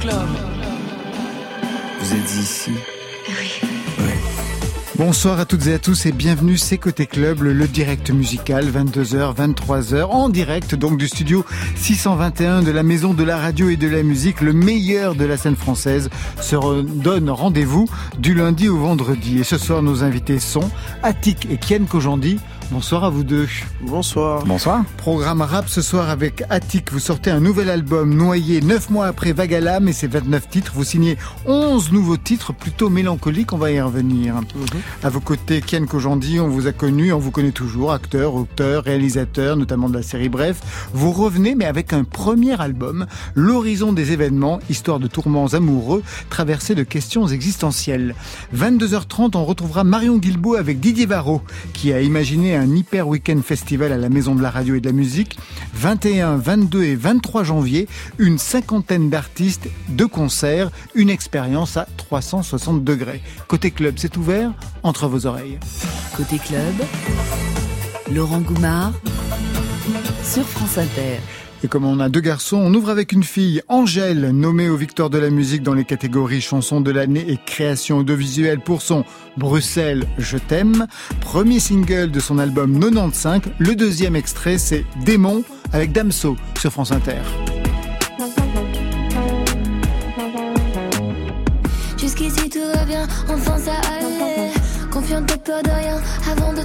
Club. Vous êtes ici Oui. Bonsoir à toutes et à tous et bienvenue, c'est Côté Club, le direct musical, 22h, 23h, en direct donc du studio 621 de la Maison de la Radio et de la Musique, le meilleur de la scène française, se donne rendez-vous du lundi au vendredi. Et ce soir, nos invités sont Attic et Kian Kojandi. Bonsoir à vous deux. Bonsoir. Bonsoir. Programme rap ce soir avec Attic. Vous sortez un nouvel album, Noyé, 9 mois après Vagalam et ses 29 titres. Vous signez 11 nouveaux titres plutôt mélancoliques, on va y revenir. Mhm. À vos côtés, Ken Kojandi, on vous a connu, on vous connaît toujours, acteur, auteur, réalisateur, notamment de la série Bref. Vous revenez, mais avec un premier album, L'horizon des événements, histoire de tourments amoureux, traversés de questions existentielles. 22h30, on retrouvera Marion Guilbault avec Didier Varro, qui a imaginé un hyper week-end festival à la Maison de la Radio et de la Musique. 21, 22 et 23 janvier, une cinquantaine d'artistes, de concerts, une expérience à 360 degrés. Côté club, c'est ouvert entre vos oreilles. Côté club, Laurent Goumard sur France Inter. Et comme on a deux garçons, on ouvre avec une fille, Angèle, nommée aux victoires de la musique dans les catégories chansons de l'année et création audiovisuelle pour son Bruxelles, je t'aime. Premier single de son album 95. Le deuxième extrait, c'est Démon avec Damso sur France Inter. Jusqu'ici tout de rien avant de.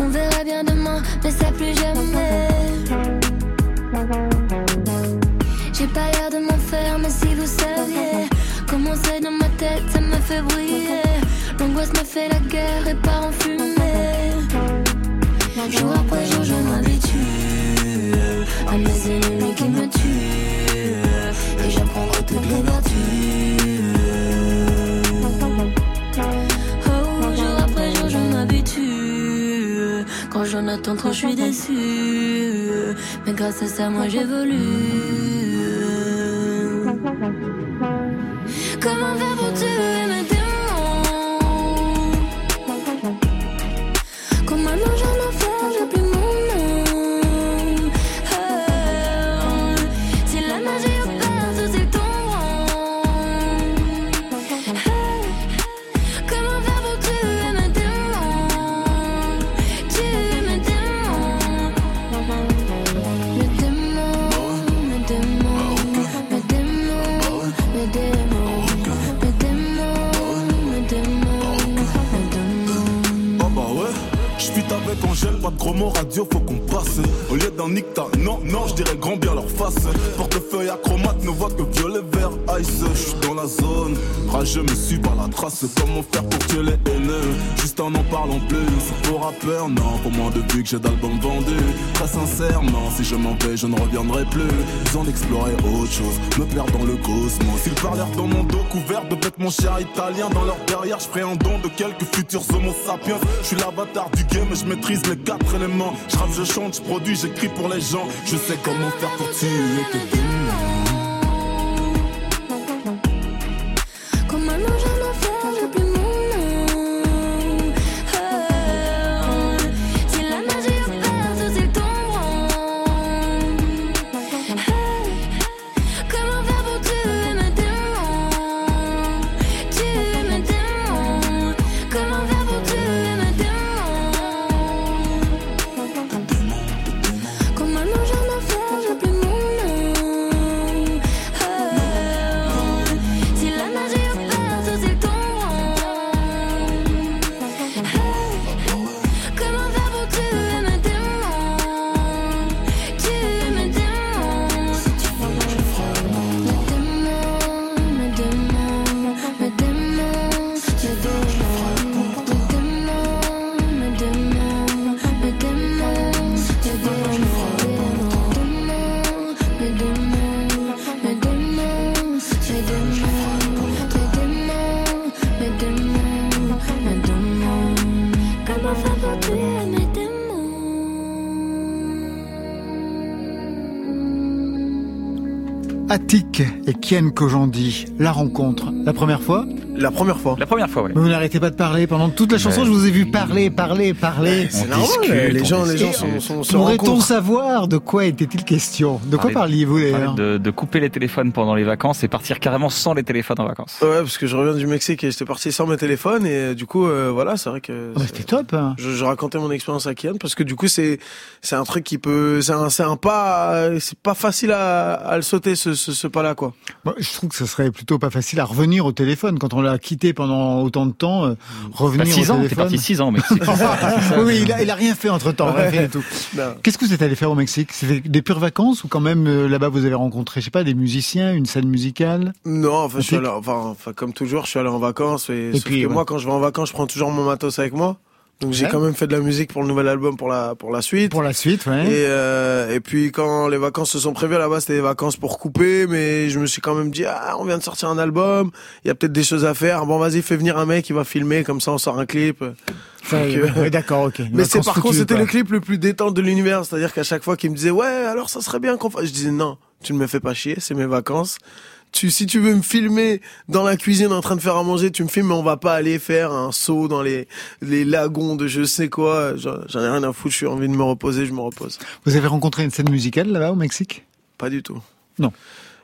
On verra bien demain, mais ça plus jamais. J'ai pas l'air de m'en faire, mais si vous saviez comment c'est dans ma tête, ça me fait briller. L'angoisse me fait la guerre et part en fumée. Jour après jour, je m'habitue à mes ennemis qui me tuent. Et j'apprendrai toutes les vertus. J'en attends trop, je suis déçue. Mais grâce à ça, moi j'évolue. Comment faire pour moment radio, faut qu'on passe. Au lieu d'un nicta, non, non, je dirais grand bien leur face. Portefeuille acromate ne voit que violet, vert, ice. J'suis dans la zone, rageux me suis par la trace. Comment faire pour tuer les haineux? Juste en n'en parlant plus. Pour rappeur, non, pour moi depuis que j'ai d'albums vendus. Très sincèrement, si je m'en vais, je ne reviendrai plus. Besoin d'explorer autre chose, me perdre dans le cosmos. Ils parlèrent dans mon dos couvert de bêtes, mon cher italien. Dans leur derrière, je ferai un don de quelques futurs homo sapiens. Je suis l'avatar du game, je maîtrise les quatre éléments. Je je chante, je produis, j'écris pour les gens. Je sais comment faire pour tuer tes démons. Et Kien Kojandi, la rencontre. La première fois La première fois. La première fois, ouais. Mais vous n'arrêtez pas de parler pendant toute la chanson. Je vous ai vu parler, parler, parler. C'est normal. les gens, les gens sont, sont, se Pourrait-on savoir de quoi était-il question? De quoi parliez-vous d'ailleurs? de, de couper les téléphones pendant les vacances et partir carrément sans les téléphones en vacances. Ouais, parce que je reviens du Mexique et j'étais parti sans mes téléphones et euh, du coup, euh, voilà, c'est vrai que. Ah bah, C'était top. hein. je, je racontais mon expérience à Kian parce que du coup c'est c'est un truc qui peut c'est un c'est un pas c'est pas facile à, à le sauter ce, ce, ce pas là quoi. Moi, je trouve que ce serait plutôt pas facile à revenir au téléphone quand on l'a quitté pendant autant de temps. euh, revenir Bah, six au ans, t'es téléphone. parti six ans au Mexique. oui, il a, il a rien fait entre temps. Qu'est-ce que vous êtes allé faire au Mexique? C'était des pures vacances ou quand même euh, là-bas vous avez rencontré, je sais pas, des musiciens, une scène musicale? Non, enfin, je suis Ok. allé, enfin, enfin, comme toujours, je suis allé en vacances et, Et sauf puis, que ouais. moi, quand je vais en vacances, je prends toujours mon matos avec moi. Donc, j'ai Ouais. quand même fait de la musique pour le nouvel album pour la, pour la suite. Pour la suite, ouais. Et, euh, et puis quand les vacances se sont prévues là-bas, c'était des vacances pour couper, mais je me suis quand même dit ah on vient de sortir un album, il y a peut-être des choses à faire. Bon vas-y fais venir un mec, il va filmer, comme ça on sort un clip. Euh, ouais, D'accord, ok. Mais c'est par contre c'était le clip le plus détente de l'univers, c'est-à-dire qu'à chaque fois qu'il me disait ouais alors ça serait bien qu'on fasse, je disais non, tu ne me fais pas chier, c'est mes vacances. Tu, si tu veux me filmer dans la cuisine en train de faire à manger, tu me filmes, mais on va pas aller faire un saut dans les, les lagons de je sais quoi. J'en ai rien à foutre, j'ai envie de me reposer, je me repose. Vous avez rencontré une scène musicale là-bas au Mexique? Pas du tout. Non.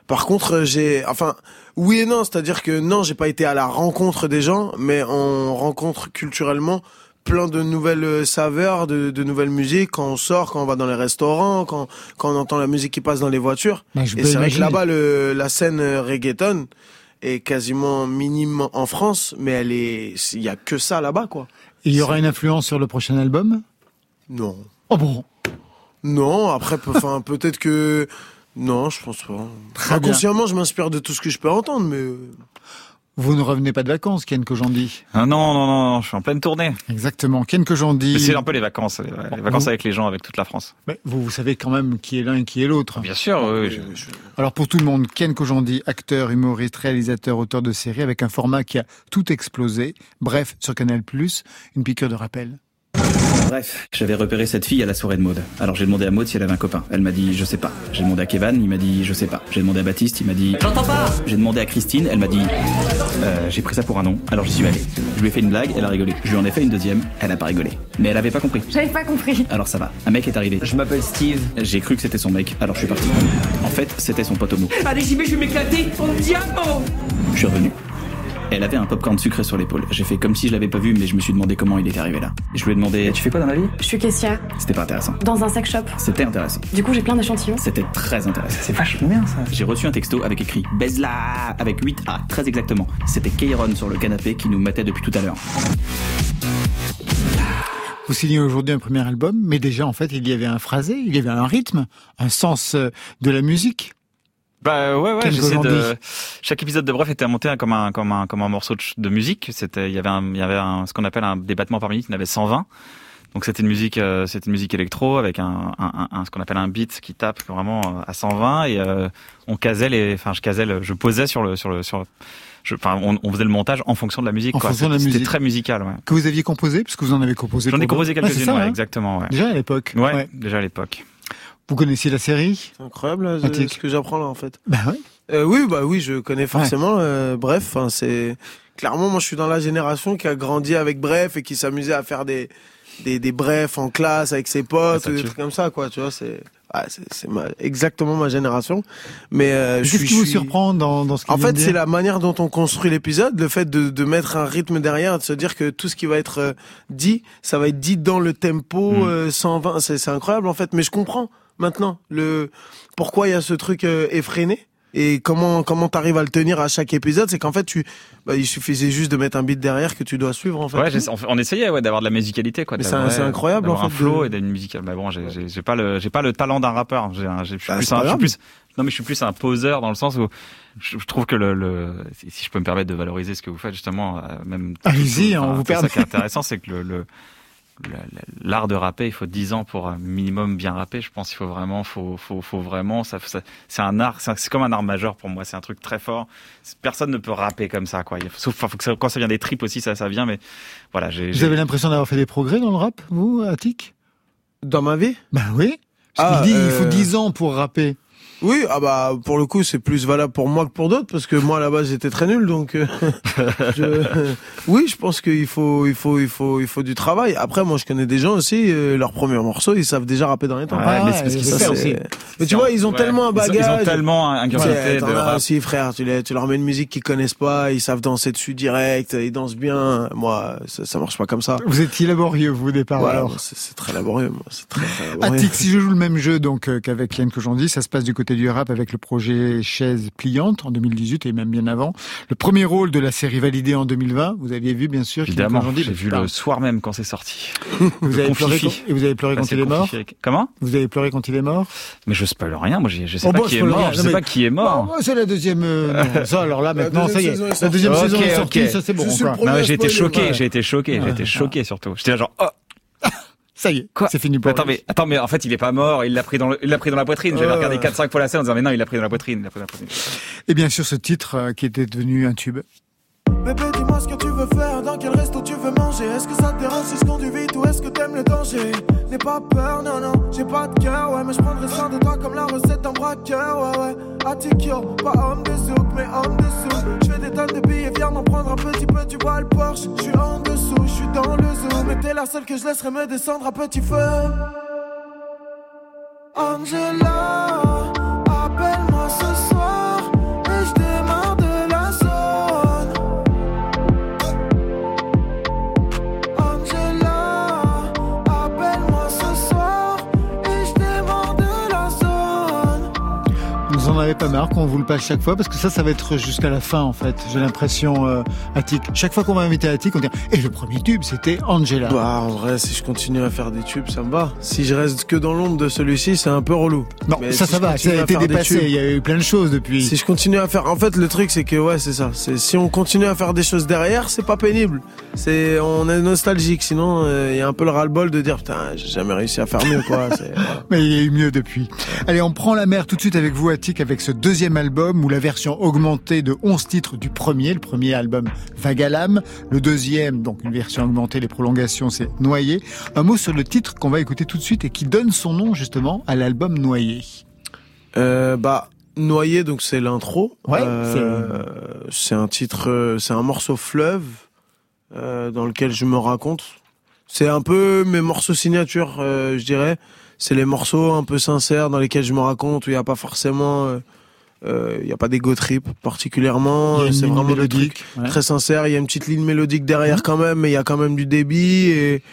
Par contre, j'ai, enfin, oui et non, c'est-à-dire que non, j'ai pas été à la rencontre des gens, mais on rencontre culturellement plein de nouvelles euh, saveurs, de, de nouvelles musiques quand on sort, quand on va dans les restaurants, quand, quand on entend la musique qui passe dans les voitures. Bah, je Et c'est vrai que là-bas, la scène euh, reggaeton est quasiment minime en France, mais elle est, il y a que ça là-bas, quoi. Il y aura une influence sur le prochain album? Non. Oh bon? Non, après, enfin, peut-être que, non, je pense pas. Très bien. Inconsciemment, je m'inspire de tout ce que je peux entendre, mais euh, Vous ne revenez pas de vacances, Ken Kojandi Ah non, non, non, non, je suis en pleine tournée. Exactement. Ken Kojandi. Mais c'est un peu les vacances, les, les vacances vous- avec les gens, avec toute la France. Mais vous, vous savez quand même qui est l'un et qui est l'autre. Bien sûr, oui, je- je- Alors pour tout le monde, Ken Kojandi, acteur, humoriste, réalisateur, auteur de séries, avec un format qui a tout explosé. Bref, sur Canal+, une piqûre de rappel. Bref, j'avais repéré cette fille à la soirée de Maud. Alors j'ai demandé à Maud si elle avait un copain. Elle m'a dit je sais pas. J'ai demandé à Kevin, il m'a dit je sais pas. J'ai demandé à Baptiste, il m'a dit j'entends pas. J'ai demandé à Christine, elle m'a dit euh, j'ai pris ça pour un nom. Alors j'y suis allé. Je lui ai fait une blague, elle a rigolé. Je lui en ai fait une deuxième, elle a pas rigolé. Mais elle avait pas compris. J'avais pas compris. Alors ça va. Un mec est arrivé. Je m'appelle Steve. J'ai cru que c'était son mec. Alors je suis parti. En fait, c'était son pote homo. Allez, j'y vais, je vais m'éclater. Oh, diable Je suis revenu. Elle avait un popcorn sucré sur l'épaule. J'ai fait comme si je l'avais pas vu, mais je me suis demandé comment il était arrivé là. Je lui ai demandé Tu fais quoi dans la vie? Je suis caissière C'était pas intéressant. dans un sex shop. C'était intéressant. Du coup, j'ai plein d'échantillons. C'était très intéressant. c'est vachement bien ça. J'ai reçu un texto avec écrit Baise-la avec 8 A, très exactement. C'était Keiron sur le canapé qui nous mettait depuis tout à l'heure. Vous signez aujourd'hui un premier album, mais déjà en fait il y avait un phrasé, il y avait un rythme, un sens euh, de la musique. Bah ouais ouais, j'essaie de chaque épisode de Bref était monté comme un comme un comme un morceau de, musique, c'était il y avait un il y avait un ce qu'on appelle un des battements par minute, il y en avait 120. Donc c'était une musique euh, c'était une musique électro avec un, un, un- ce qu'on appelle un beat qui tape vraiment euh, à 120 et euh, on casait les enfin je casais le, je posais sur le sur le sur je, enfin on, on faisait le montage en fonction de la musique En quoi. fonction de la C'était musique. très musical ouais. Que vous aviez composé, parce que vous en avez composé. J'en ai composé. Ouais, quelques-unes ouais, hein. exactement ouais. Déjà à l'époque. Ouais, déjà à l'époque. Vous connaissiez la série c'est incroyable ce que j'apprends là en fait. Bah oui. Euh, oui, bah oui, je connais forcément. euh, bref, c'est clairement moi je suis dans la génération qui a grandi avec Bref et qui s'amusait à faire des des, des brefs en classe avec ses potes ça ou des trucs comme ça quoi. Tu vois, c'est ouais, c'est ma- exactement ma génération. Mais euh, je Qu'est-ce suis- qui vous suis- surprend dans, dans ce En fait, c'est la manière dont on construit l'épisode, le fait de, de mettre un rythme derrière, de se dire que tout ce qui va être euh, dit, ça va être dit dans le tempo Mm. euh, 120. C'est c'est incroyable en fait, mais je comprends maintenant le pourquoi il y a ce truc euh, effréné? Et comment comment t'arrives à le tenir à chaque épisode? C'est qu'en fait, tu bah, il suffisait juste de mettre un beat derrière que tu dois suivre en fait. Ouais, on, essayait ouais, d'avoir de la musicalité quoi. C'est un- incroyable, en un fait, flow de- et d'une musique. Mais bon, j'ai- pas le j'ai pas le talent d'un rappeur. J'ai un- j'ai- Je suis Bah, plus un, pas je suis grave. plus non mais je suis plus un poseur dans le sens où je, trouve que le, le si je peux me permettre de valoriser ce que vous faites justement euh, même Allez-y, enfin, on vous perd. ça qui est intéressant c'est que le- le- l'art de rapper il faut 10 ans pour un minimum bien rapper je pense il faut vraiment faut faut faut vraiment ça, ça- c'est un art c'est comme un art majeur pour moi c'est un truc très fort personne ne peut rapper comme ça quoi Il faut- sauf enfin, faut que ça- quand ça vient des tripes aussi ça ça vient mais voilà j'ai Vous avez l'impression d'avoir fait des progrès dans le rap, vous, Attic Dans ma vie, Bah oui. Parce Ah, qu'il dit il faut euh, 10 ans pour rapper. Oui, ah bah pour le coup c'est plus valable pour moi que pour d'autres parce que moi à la base j'étais très nul donc euh, je- oui je pense qu'il faut il faut il faut il faut du travail. Après moi je connais des gens aussi euh, leur premier morceau ils savent déjà rapper dans les temps. Ouais, mais c'est parce qu'ils savent aussi. Mais tu vois ils ont Ouais. tellement un Ils ont- bagage. Ils ont tellement un sais, de rap. aussi frère tu, les- tu leur mets une musique qu'ils connaissent pas ils savent danser dessus direct ils dansent bien. Moi ça, ça marche pas comme ça. Vous étiez laborieux, vous, au départ, Ouais, alors. c'est très laborieux moi c'est très, très laborieux. Attic, si je joue le même jeu donc euh, qu'avec Yann Kojandi, ça se passe du côté du rap avec le projet Chaise pliante en 2018 et même bien avant. Le premier rôle de la série validée en 2020, vous aviez vu bien sûr. Évidemment, j'ai vu le soir même quand c'est sorti. Vous avez pleuré et vous avez pleuré quand il est mort. Comment? Vous avez pleuré quand il est mort? Mais je spoil rien, moi je sais Oh, pas bon, qui est mort, rien. je Non, sais pas qui est mort. c'est la deuxième. euh, non, ça alors là maintenant ça y est, deuxième saison est la deuxième Ok, saison est sortie, ça c'est bon. J'ai été choqué, j'ai été choqué, j'ai été choqué surtout. J'étais là genre oh Ça y est, Quoi c'est fini pour attends lui. mais attends mais en fait il est pas mort, il l'a pris dans le, il l'a pris dans la poitrine. J'avais Ouais. regardé 4 5 fois la scène en disant mais non, il l'a pris dans la poitrine, il l'a pris dans la poitrine. Et bien sûr ce titre euh, qui était devenu un tube. Bébé, dis-moi ce que tu veux faire, dans quel resto tu veux manger. Est-ce que ça te dérange si je conduis vite ou est-ce que t'aimes le danger? N'aie pas peur, non, non, j'ai pas de cœur, ouais, mais je prendrai soin de toi comme la recette d'un braqueur, ouais, ouais. Attikyo, pas homme de souk, mais homme de sous. Je fais des tonnes de billets, viens m'en prendre un petit peu, tu vois le Porsche. Je suis en dessous, je suis dans le zoo, mais t'es la seule que je laisserai me descendre à petit feu. Angela, avez pas marre qu'on vous le passe chaque fois parce que ça, ça va être jusqu'à la fin en fait. J'ai l'impression, euh, Attic. Chaque fois qu'on va inviter Attic, on dit et le premier tube, c'était Angela. Bah, en vrai, si je continue à faire des tubes, ça me va. Si je reste que dans l'ombre de celui-ci, c'est un peu relou. non, Mais ça, si ça va. Ça a à été dépassé. Il y a eu plein de choses depuis. Si je continue à faire, en fait, le truc, c'est que ouais, c'est ça. Si on continue à faire des choses derrière, c'est pas pénible. C'est, on est nostalgique. Sinon, euh, il y a un peu le ras-le-bol de dire putain, j'ai jamais réussi à faire mieux, quoi. Voilà. Mais il y a eu mieux depuis. Allez, on prend la mer tout de suite avec vous, Attic, avec ce deuxième album ou la version augmentée de 11 titres du premier. Le premier album, Vagalam. Le deuxième, donc une version augmentée, les prolongations, c'est Noyé. Un mot sur le titre qu'on va écouter tout de suite et qui donne son nom justement à l'album Noyé. Euh, bah, Noyé, donc c'est l'intro. Ouais, Euh, c'est un titre, euh, c'est un morceau fleuve euh, dans lequel je me raconte. C'est un peu mes morceaux signature, euh, je dirais. C'est les morceaux un peu sincères dans lesquels je me raconte où il n'y a pas forcément, euh, euh, il y a pas d'ego trip particulièrement. C'est vraiment mélodique, très sincères. Il y a une petite ligne mélodique derrière quand même, mais il y a quand même du débit et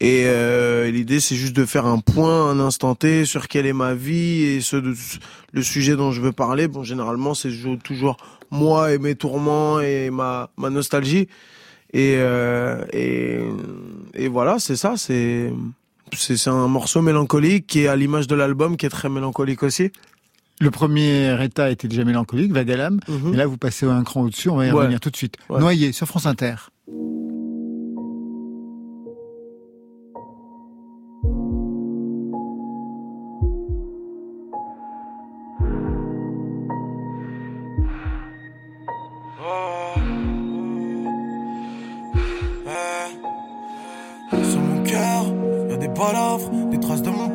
et euh, l'idée, c'est juste de faire un point, un instant T sur quelle est ma vie et ce de- le sujet dont je veux parler. Bon, généralement, c'est toujours- toujours moi et mes tourments et ma, ma nostalgie. Et, euh, et, et voilà, c'est ça. C'est c'est un morceau mélancolique qui est à l'image de l'album, qui est très mélancolique aussi. Le premier état était déjà mélancolique, Vagalam. Mhm. Et là, vous passez un cran au-dessus. On va y Ouais. revenir tout de suite. Ouais. Noyé sur France Inter.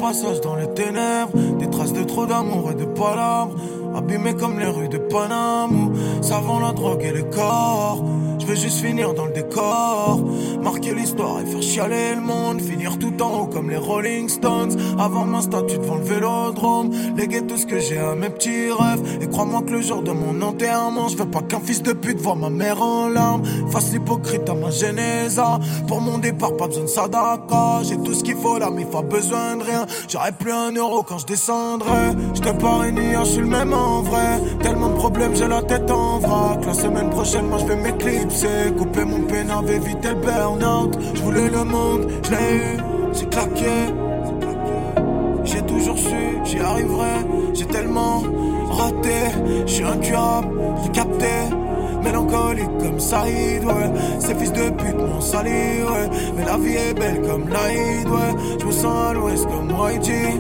Passage dans les ténèbres, des traces de trop d'amour et de palabres, abîmées comme les rues de Paname savant la drogue et les corps. Je veux juste finir dans le décor, marquer l'histoire et faire chialer le monde, finir tout en haut comme les Rolling Stones, avoir ma statue devant le vélodrome, léguer tout ce que j'ai à mes petits rêves, et crois-moi que le jour de mon enterrement, je veux pas qu'un fils de pute voit ma mère en larmes, fasse l'hypocrite à ma Genésa, pour mon départ pas besoin de sadaka, j'ai tout ce qu'il faut là mais pas besoin de rien, j'aurai plus un euro quand je descendrai, je te parie ni je suis le même en vrai, tellement de problèmes j'ai la tête en vrac, la semaine prochaine moi je vais m'éclipser, couper mon pénave, éviter le burn-out, je le monde, je l'ai eu, j'ai claqué, j'ai toujours su, j'y arriverai. J'ai tellement raté, je suis incurable, j'ai capté. Mélancolique comme Saïd, ouais. Ces fils de pute m'ont sali, ouais. Mais la vie est belle comme l'Aïd, ouais. Je me sens à l'ouest comme YG.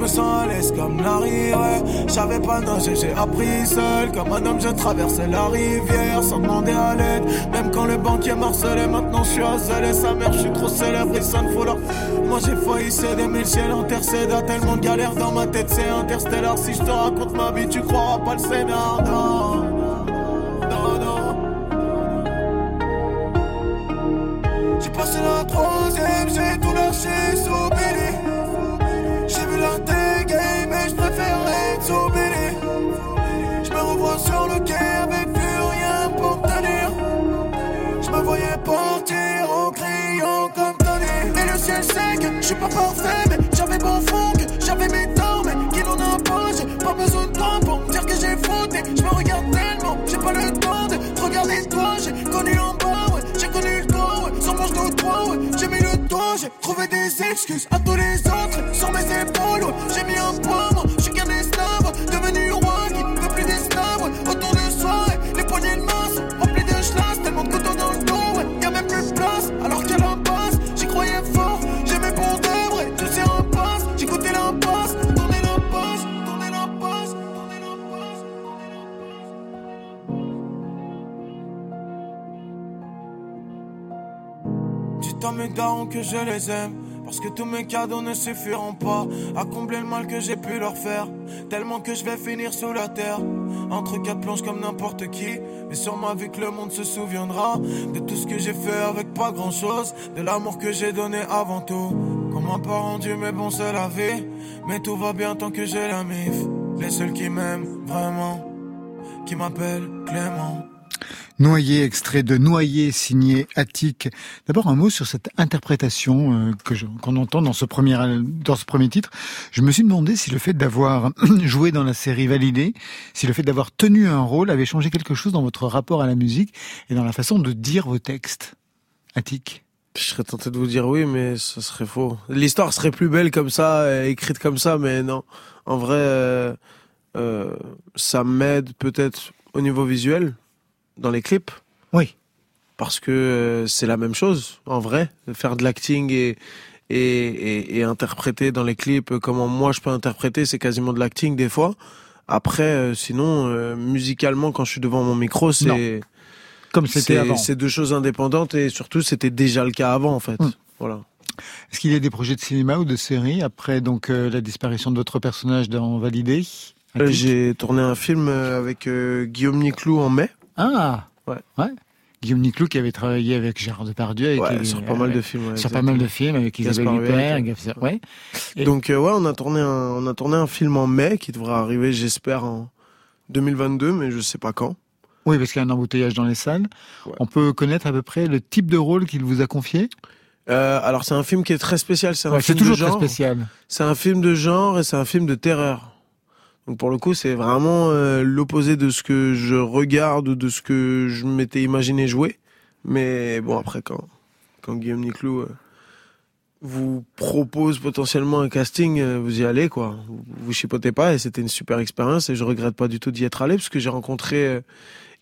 Je me sens à l'aise comme Larry, ouais. J'avais pas nager, j'ai appris seul. Comme un homme, je traversais la rivière sans demander à l'aide. Même quand le banquier marcelait, maintenant je suis à zèle. Sa mère, je suis trop célèbre, il sonne faut leur. Moi j'ai failli céder, mais le ciel intercède. À tellement de galères dans ma tête, c'est interstellar. Si je te raconte ma vie, tu croiras pas le scénar, non. Non, non. J'ai passé la troisième, j'ai tout suis pas parfait, mais j'avais fond, que j'avais mes torts, mais qui n'en a pas. J'ai pas besoin de toi pour dire que j'ai fauté. Je me regarde tellement, j'ai pas le temps de te regarder toi. J'ai connu en bas, ouais, j'ai connu le corps, ouais, sans manche de toi, ouais. J'ai mis le doigt, j'ai trouvé des excuses à tous les autres sur mes épaules. J'ai mis un poids, moi, je suis qu'un esclave, darons que je les aime. Parce que tous mes cadeaux ne suffiront pas à combler le mal que j'ai pu leur faire. Tellement que je vais finir sous la terre. Entre quatre planches comme n'importe qui. Mais sur ma vie que le monde se souviendra. De tout ce que j'ai fait avec pas grand chose. De l'amour que j'ai donné avant tout. Qu'on m'a pas rendu, mais bon, c'est la vie. Mais tout va bien tant que j'ai la mif. Les seuls qui m'aiment vraiment. Qui m'appellent Clément. Noyer, extrait de Noyer, signé Attic. D'abord un mot sur cette interprétation euh, que qu'on entend dans ce premier dans ce premier titre. Je me suis demandé si le fait d'avoir joué dans la série Validée, si le fait d'avoir tenu un rôle avait changé quelque chose dans votre rapport à la musique et dans la façon de dire vos textes. Attic. Je serais tenté de vous dire oui, mais ce serait faux. L'histoire serait plus belle comme ça, euh, écrite comme ça, mais non. En vrai, euh, euh, ça m'aide peut-être au niveau visuel, dans les clips. Oui. Parce que euh, c'est la même chose, en vrai. Faire de l'acting et, et, et, et interpréter dans les clips, comment moi je peux interpréter, c'est quasiment de l'acting des fois. Après, euh, sinon, euh, musicalement, quand je suis devant mon micro, c'est... Comme c'était avant. C'est deux choses indépendantes et surtout, c'était déjà le cas avant, en fait. Mm. Voilà. Est-ce qu'il y a des projets de cinéma ou de série après donc euh, la disparition de votre personnage dans Validé? Euh, J'ai tourné un film avec euh, Guillaume Niclou en mai. Ah Ouais. Ouais. Guillaume Niclou qui avait travaillé avec Gérard Depardieu. Avec Ouais, les- sur pas mal de films. ouais, sur pas mal de films avec Isabelle Huppert. Gaspard- Ouais. Et- Donc euh, ouais, on a tourné un, on a tourné un film en mai qui devrait arriver, j'espère, en 2022, mais je sais pas quand. Oui, parce qu'il y a un embouteillage dans les salles. On peut connaître à peu près le type de rôle qu'il vous a confié? Euh, alors c'est un film qui est très spécial. C'est un film toujours de très genre. spécial. C'est un film de genre et c'est un film de terreur. Donc pour le coup, c'est vraiment euh, l'opposé de ce que je regarde ou de ce que je m'étais imaginé jouer. Mais bon, après quand quand Guillaume Niclou euh, vous propose potentiellement un casting, euh, vous y allez quoi. Vous, vous chipotez pas et c'était une super expérience et je regrette pas du tout d'y être allé parce que j'ai rencontré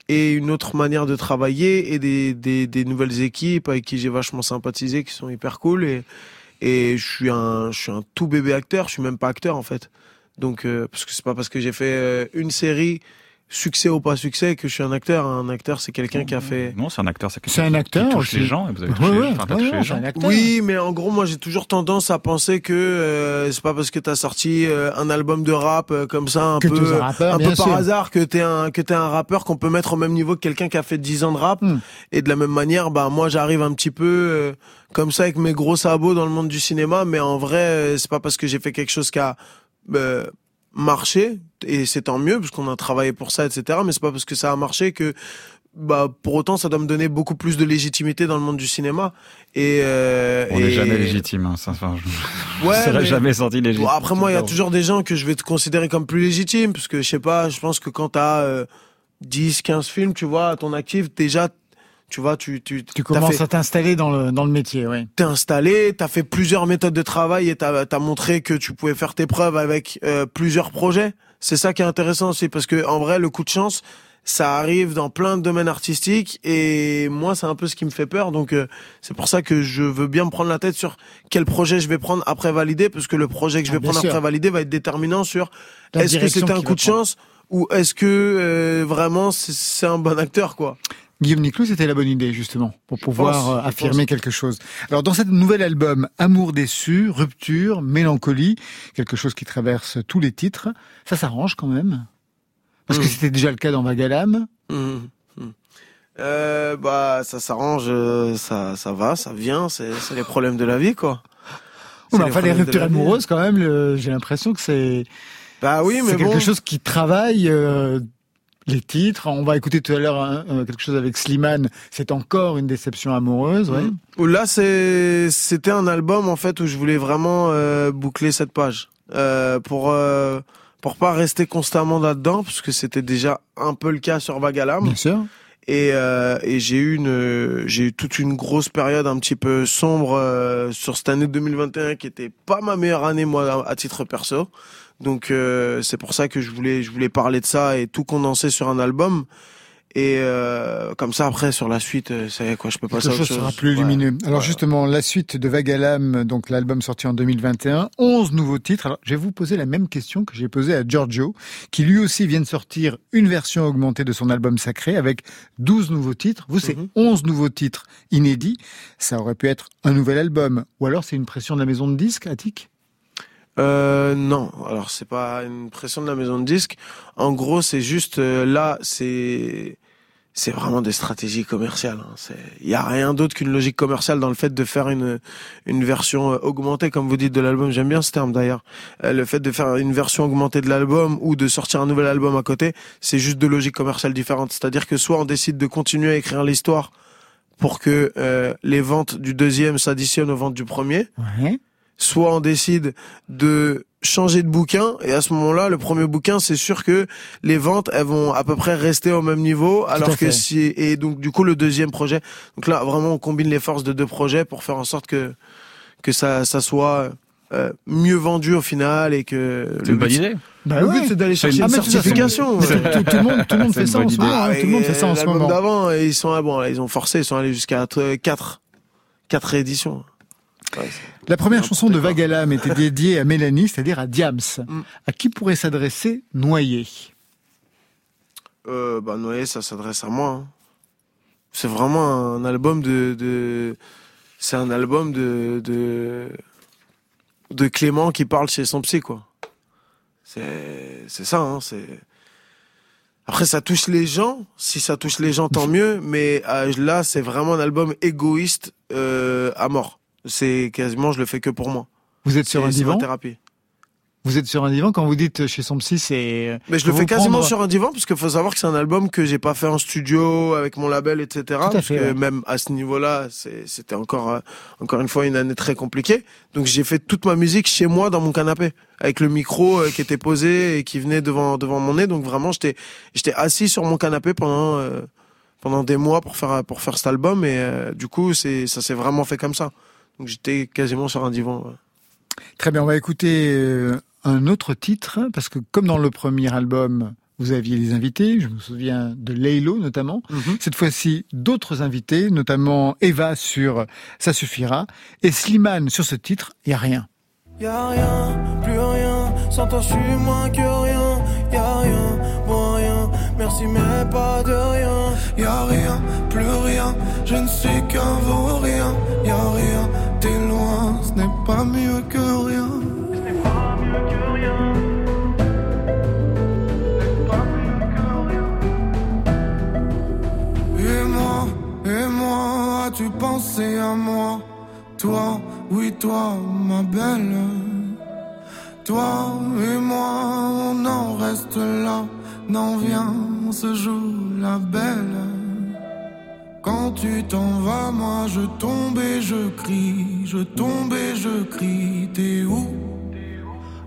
et une autre manière de travailler et des, des, des nouvelles équipes avec qui j'ai vachement sympathisé qui sont hyper cool et et je suis un je suis un tout bébé acteur je suis même pas acteur en fait donc euh, parce que c'est pas parce que j'ai fait euh, une série succès ou pas succès que je suis un acteur un acteur c'est quelqu'un qui a fait Non, c'est un acteur, c'est C'est un qui acteur touche aussi. les gens et vous avez Ouais, touché, ouais, enfin, t'as ouais, touché ouais, les c'est un gens. acteur. oui mais en gros moi j'ai toujours tendance à penser que euh, c'est pas parce que t'as sorti euh, un album de rap euh, comme ça un Que peu t'es un rappeur, un bien peu par hasard que t'es un que t'es un rappeur qu'on peut mettre au même niveau que quelqu'un qui a fait 10 ans de rap Hmm. et de la même manière bah moi j'arrive un petit peu euh, comme ça avec mes gros sabots dans le monde du cinéma mais en vrai euh, c'est pas parce que j'ai fait quelque chose qui a euh, marché et c'est tant mieux parce qu'on a travaillé pour ça etc mais c'est pas parce que ça a marché que bah pour autant ça doit me donner beaucoup plus de légitimité dans le monde du cinéma et euh, On n'est et- jamais légitime. Hein, ça, enfin, je Ouais, ne serais mais- jamais senti légitime. Bon, après moi, il y a toujours des gens que je vais te considérer comme plus légitimes, parce que je sais pas, je pense que quand t'as euh, 10, 15 films, tu vois, à ton actif, déjà, tu vois, tu tu Tu commences fait- à t'installer dans le, dans le métier, oui. t'es installé, t'as fait plusieurs méthodes de travail et t'as as montré que tu pouvais faire tes preuves avec euh, plusieurs projets. C'est ça qui est intéressant aussi, parce que en vrai, le coup de chance, ça arrive dans plein de domaines artistiques et moi c'est un peu ce qui me fait peur donc euh, c'est pour ça que je veux bien me prendre la tête sur quel projet je vais prendre après valider parce que le projet que je Ah, vais prendre sûr. après valider va être déterminant sur est-ce que c'était un coup de chance ou est-ce que euh, vraiment c'est- c'est un bon acteur quoi Guillaume Niclou, c'était la bonne idée, justement, pour pouvoir pense, euh, affirmer quelque chose. Alors, dans cet nouvel album, Amour déçu, Rupture, Mélancolie, quelque chose qui traverse tous les titres, ça s'arrange quand même? Parce que Mm. c'était déjà le cas dans Vagalam. Mhm. Mhm. Euh, bah ça s'arrange, euh, ça ça va, ça vient, c'est les problèmes de la vie quoi. Oui, C'est mais enfin, les ruptures amoureuses, quand même, j'ai l'impression que c'est Bah oui, mais c'est quelque bon. chose qui travaille euh, les titres. On va écouter tout à l'heure hein, euh, quelque chose avec Slimane. C'est encore une déception amoureuse, ouais. Où Là, c'était un album en fait où je voulais vraiment euh, boucler cette page euh, pour euh, pour pas rester constamment là-dedans parce que c'était déjà un peu le cas sur Vagalam Bien sûr. et euh, et j'ai eu une j'ai eu toute une grosse période un petit peu sombre euh, sur cette année 2021 qui était pas ma meilleure année moi à titre perso. Donc euh, c'est pour ça que je voulais je voulais parler de ça et tout condenser sur un album. Et euh, comme ça après sur la suite, euh, c'est quoi, je peux passer à autre chose sera plus Ouais. lumineux. Alors Ouais. justement, la suite de Vagalam, donc l'album sorti en 2021, 11 nouveaux titres. Alors je vais vous poser la même question que j'ai posée à Giorgio, qui lui aussi vient de sortir une version augmentée de son album sacré avec 12 nouveaux titres. Vous, c'est Mhm. 11 nouveaux titres inédits. Ça aurait pu être un nouvel album. Ou alors c'est une pression de la maison de disques, Attic? Euh, non, alors c'est pas une pression de la maison de disques. En gros, c'est juste euh, là, c'est c'est vraiment des stratégies commerciales. hein. Il y a rien d'autre qu'une logique commerciale dans le fait de faire une une version euh, augmentée, comme vous dites, de l'album. J'aime bien ce terme d'ailleurs. Euh, le fait de faire une version augmentée de l'album ou de sortir un nouvel album à côté, c'est juste deux logiques commerciales différentes. C'est-à-dire que soit on décide de continuer à écrire l'histoire pour que les ventes du deuxième s'additionnent aux ventes du premier Ouais. Soit on décide de changer de bouquin et à ce moment-là le premier bouquin c'est sûr que les ventes elles vont à peu près rester au même niveau alors fait. que si et donc du coup le deuxième projet donc là vraiment on combine les forces de deux projets pour faire en sorte que que ça ça soit euh, mieux vendu au final et que C'est une bonne idée. Bah le ouais. but c'est d'aller chercher Ah, une façon, certification mais tout, le monde, tout le monde C'est fait une ça en ce moment. hein, tout le monde fait ça en ce moment. d'avant ils sont ah bon là, ils ont forcé ils sont allés jusqu'à 4 quatre rééditions Ouais, La première chanson de. Vagalam était dédiée à Mélanie, c'est-à-dire à Diams. Mm. À qui pourrait s'adresser Noyer? Euh, bah Noé, ça s'adresse à moi. hein. C'est vraiment un album de, de c'est un album de, de de Clément qui parle chez son psy quoi. C'est c'est ça hein, c'est après ça touche les gens, si ça touche les gens tant mieux, mais euh, là c'est vraiment un album égoïste euh, à mort. C'est quasiment je le fais que pour moi. Vous êtes sur un divan thérapie. Vous êtes sur un divan quand vous dites chez son psy, c'est. Mais je le fais quasiment sur un divan parce qu'il faut savoir que c'est un album que j'ai pas fait en studio avec mon label, etc. Tout à parce fait, que ouais. même à ce niveau-là, c'était encore euh, encore une fois une année très compliquée. Donc j'ai fait toute ma musique chez moi dans mon canapé avec le micro euh, qui était posé et qui venait devant devant mon nez. Donc vraiment j'étais j'étais assis sur mon canapé pendant euh, pendant des mois pour faire pour faire cet album et euh, du coup c'est ça s'est vraiment fait comme ça. Donc j'étais quasiment sur un divan. ouais. Très bien, on va écouter euh, un autre titre, parce que comme dans le premier album, vous aviez des invités, je me souviens de Laylo notamment. Cette fois-ci, d'autres invités, notamment Eva sur Ça suffira, et Slimane sur ce titre, il y a rien. Y'a rien, plus rien, sans toi je suis moins que rien. Y'a rien, moins rien, merci mais pas de rien. Y'a rien, plus rien, je ne suis qu'un vaurien. Y'a rien, t'es loin, ce n'est pas mieux que rien. Et moi, et moi, as-tu pensé à moi? Toi, oui toi, ma belle. Toi et moi, on en reste là. N'en vient, on se joue la belle Quand tu t'en vas, moi je tombe et je crie Je tombe et je crie, t'es où?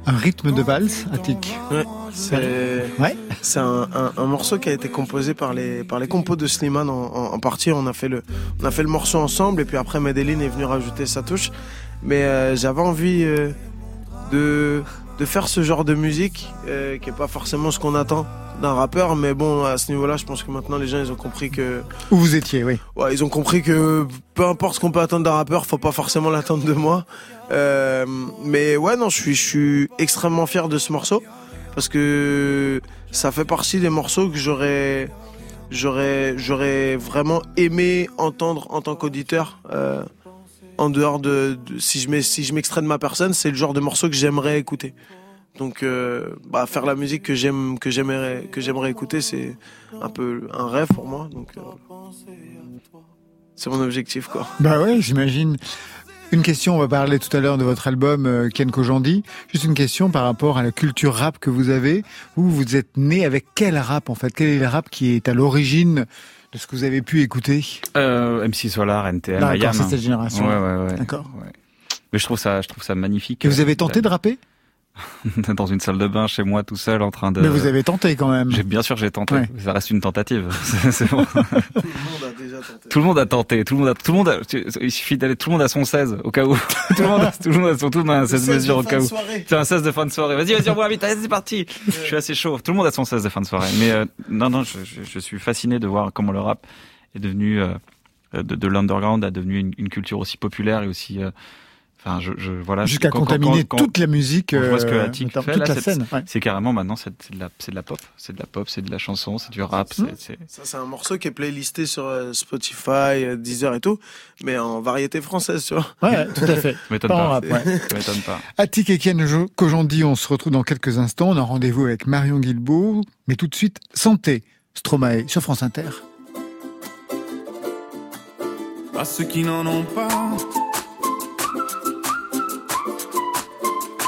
Un rythme de valse, Attic. Ouais, c'est Ouais. c'est un, un, un morceau qui a été composé par les par les compos de Slimane en, en, en partie. On a fait le on a fait le morceau ensemble et puis après Medellin est venu rajouter sa touche. Mais euh, j'avais envie euh, de de faire ce genre de musique euh, qui est pas forcément ce qu'on attend d'un rappeur. Mais bon, à ce niveau-là, je pense que maintenant les gens ils ont compris que Où vous étiez, oui. Ouais, ils ont compris que peu importe ce qu'on peut attendre d'un rappeur, faut pas forcément l'attendre de moi. Euh, mais ouais, non, je suis, je suis extrêmement fier de ce morceau parce que ça fait partie des morceaux que j'aurais, j'aurais, j'aurais vraiment aimé entendre en tant qu'auditeur. Euh, en dehors de, de- si je mets, si je m'extrais de ma personne, c'est le genre de morceau que j'aimerais écouter. Donc, euh, bah, faire la musique que j'aime, que j'aimerais, que j'aimerais écouter, c'est un peu un rêve pour moi. Donc, euh, c'est mon objectif, quoi. Bah ouais, j'imagine. Une question, on va parler tout à l'heure de votre album euh, Ken Kojandi. Juste une question par rapport à la culture rap que vous avez. Vous, vous êtes né avec quel rap en fait? Quel est le rap qui est à l'origine de ce que vous avez pu écouter? Euh, MC Solar, NTM, D'accord, c'est cette génération. Ouais, ouais, ouais. D'accord. Ouais. Mais je trouve ça, je trouve ça magnifique. Et vous avez tenté de rapper? dans une salle de bain chez moi tout seul en train de. Mais vous avez tenté quand même. J'ai bien sûr j'ai tenté. Ouais. Ça reste une tentative. C'est- c'est bon. Tout le monde a déjà tenté. Tout le monde a tenté. Tout le monde a. Tout le monde. A, tu- il suffit d'aller. Tout le monde a son 16 au cas où. tout le monde. A, tout le monde a son. Tout le monde a un 16 mesures au cas où. C'est un 16 de fin de soirée. Vas-y, vas-y, envoie vite. Allez, c'est parti. Je suis assez chaud. Tout le monde a son 16 de fin de soirée. Mais euh, non, non, je, je, je suis fasciné de voir comment le rap est devenu euh, de, de l'underground a devenu une, une culture aussi populaire et aussi. euh, Enfin, je, je voilà. Jusqu'à quand- contaminer quand- toute la musique, quand je vois ce que euh, Attic notamment fait, toute là, la c'est- scène. ouais. C'est carrément maintenant, c'est c'est de la, c'est de la pop, c'est de la pop, c'est de la chanson, c'est du rap, Mmh. c'est- c'est. Ça, c'est un morceau qui est playlisté sur euh, Spotify, euh, Deezer et tout, mais en variété française, tu vois. Ouais, tout à fait. Ça m'étonne Pas en pas. rap, ouais. Ça m'étonne pas. Attic et Ken Kojandi, on se retrouve dans quelques instants. On a rendez-vous avec Marion Guilbault. Mais tout de suite, Santé, Stromae sur France Inter. à ceux qui n'en ont pas,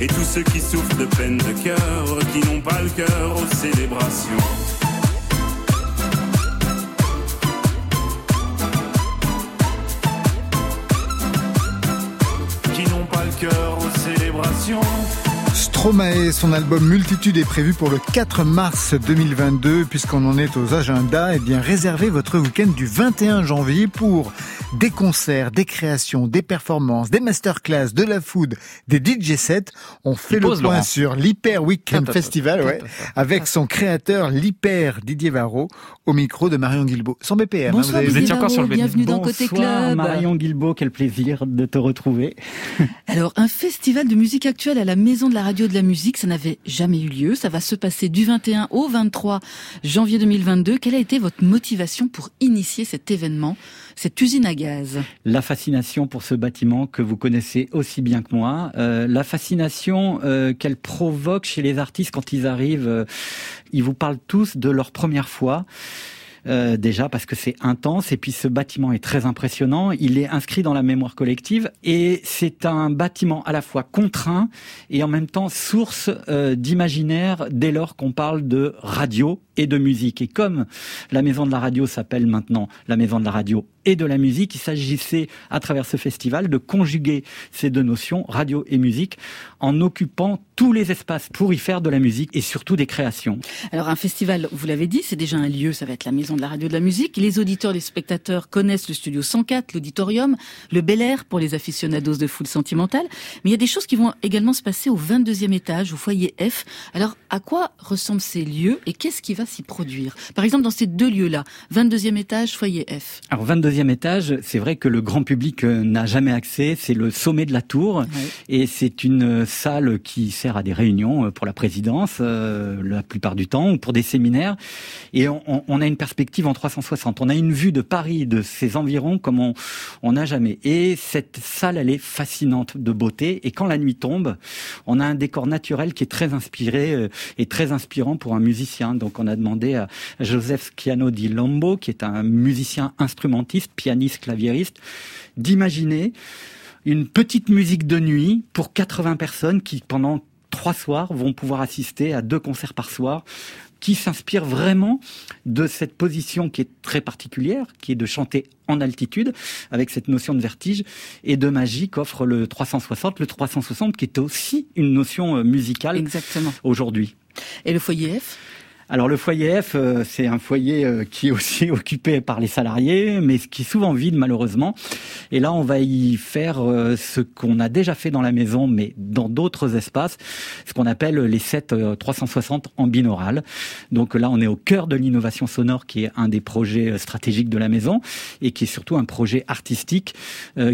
et tous ceux qui souffrent de peine de cœur, qui n'ont pas le cœur aux célébrations. Stromae, son album Multitude est prévu pour le 4 mars 2022. Puisqu'on en est aux agendas, eh bien, réservez votre week-end du 21 janvier pour des concerts, des créations, des performances, des masterclass, de la food, des DJ sets. On fait le point Laurent. sur l'Hyper Weekend Festival, ouais, avec son créateur, l'Hyper Didier Varro, au micro de Marion Guilbault. Sans BPM, hein, Bonsoir, vous avez vous étiez Didier encore sur le bienvenue dans Bonsoir Côté Club. Marion Guilbault, quel plaisir de te retrouver. Alors, un festival de musique actuelle à la Maison de la Radio de la Musique, ça n'avait jamais eu lieu. Ça va se passer du 21 au 23 janvier 2022. Quelle a été votre motivation pour initier cet événement, cette usine à gaz La fascination pour ce bâtiment que vous connaissez aussi bien que moi, euh, la fascination euh, qu'elle provoque chez les artistes quand ils arrivent, euh, ils vous parlent tous de leur première fois. Euh, déjà parce que c'est intense et puis ce bâtiment est très impressionnant. Il est inscrit dans la mémoire collective et c'est un bâtiment à la fois contraint et en même temps source euh, d'imaginaire dès lors qu'on parle de radio et de musique. Et comme la maison de la radio s'appelle maintenant la maison de la radio et de la musique, il s'agissait à travers ce festival de conjuguer ces deux notions, radio et musique, en occupant tous les espaces pour y faire de la musique et surtout des créations. Alors, un festival, vous l'avez dit, c'est déjà un lieu, ça va être la Maison de la Radio de la Musique. Les auditeurs, les spectateurs connaissent le studio 104, l'auditorium, le Bel Air pour les aficionados de foule sentimentale. Mais il y a des choses qui vont également se passer au 22e étage, au foyer F. Alors, à quoi ressemblent ces lieux et qu'est-ce qui va s'y produire Par exemple, dans ces deux lieux-là, 22e étage, foyer F. Alors 22e étage, c'est vrai que le grand public euh, n'a jamais accès, c'est le sommet de la tour et c'est une euh, salle qui sert à des réunions euh, pour la présidence euh, la plupart du temps ou pour des séminaires et on, on- a une perspective en 360. On a une vue de Paris, de ses environs comme on n'a jamais. Et cette salle, elle est fascinante de beauté et quand la nuit tombe, on a un décor naturel qui est très inspiré et très inspirant pour un musicien. Donc on a demandé à Joseph Schiano di Lombo, qui est un musicien instrumentiste, pianiste, claviériste, d'imaginer une petite musique de nuit pour 80 personnes qui, pendant trois soirs, vont pouvoir assister à deux concerts par soir qui s'inspire vraiment de cette position qui est très particulière, qui est de chanter en altitude, avec cette notion de vertige et de magie qu'offre le 360, le 360 qui est aussi une notion euh, musicale aujourd'hui. Et le foyer F? Alors le foyer F, euh, c'est un foyer euh, qui est aussi occupé par les salariés, mais qui est souvent vide malheureusement. Et là, on va y faire euh, ce qu'on a déjà fait dans la maison, mais dans d'autres espaces, ce qu'on appelle les sets euh, 360 en binaural. Donc là, on est au cœur de l'innovation sonore, qui est un des projets stratégiques de la maison, et qui est surtout un projet artistique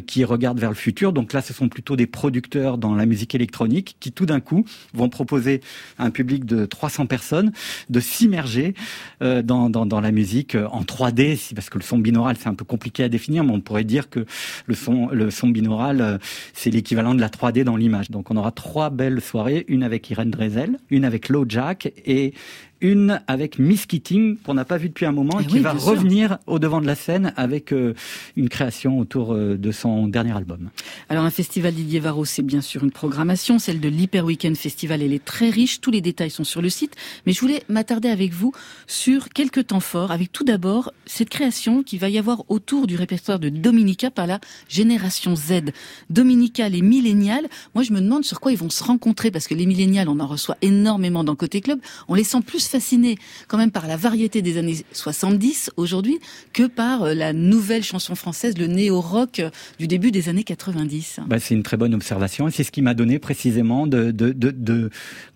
qui regarde vers le futur. Donc là, ce sont plutôt des producteurs dans la musique électronique qui, tout d'un coup, vont proposer à un public de 300 personnes de s'immerger euh, dans, dans, la musique euh, en 3D, si- parce que le son binaural c'est un peu compliqué à définir, mais on pourrait dire que le son, le son binaural euh, c'est l'équivalent de la 3D dans l'image. Donc on aura trois belles soirées, une avec Irène Drezel, une avec Low Jack et une avec Miss Keating qu'on n'a pas vu depuis un moment et Eh qui oui, va sûr. revenir au devant de la scène avec euh, une création autour euh, de son dernier album. Alors un festival Didier Varro, c'est bien sûr une programmation, celle de l'Hyper Weekend Festival, elle est très riche, tous les détails sont sur le site, mais je voulais m'attarder avec vous sur quelques temps forts, avec tout d'abord cette création qui va y avoir autour du répertoire de Dominica par la génération Z. Dominica, les millénials, moi je me demande sur quoi ils vont se rencontrer, parce que les millénials, on en reçoit énormément dans Côté Club, on les sent plus fascinés quand même par la variété des années 70 aujourd'hui que par euh, la nouvelle chanson française, le néo-rock euh, du début des années 90. Bah, c'est une très bonne observation et c'est ce qui m'a donné précisément de, de, de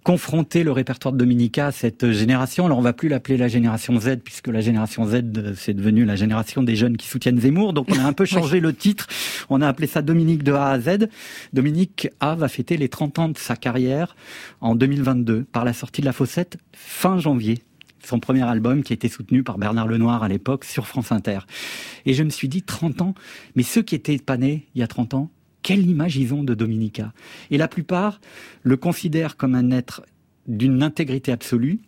confronter le répertoire de Dominica à cette génération. Alors on va plus l'appeler la génération Z puisque la génération Z euh, c'est devenu la génération des jeunes qui soutiennent Zemmour. Donc on a un peu changé le titre. On a appelé ça Dominique de A à Z. Dominique A va fêter les 30 ans de sa carrière en 2022 par la sortie de La Fossette fin janvier son premier album qui a été soutenu par Bernard Lenoir à l'époque sur France Inter. Et je me suis dit 30 ans, mais ceux qui étaient pas nés il y a 30 ans, quelle image ils ont de Dominica Et la plupart le considèrent comme un être d'une intégrité absolue,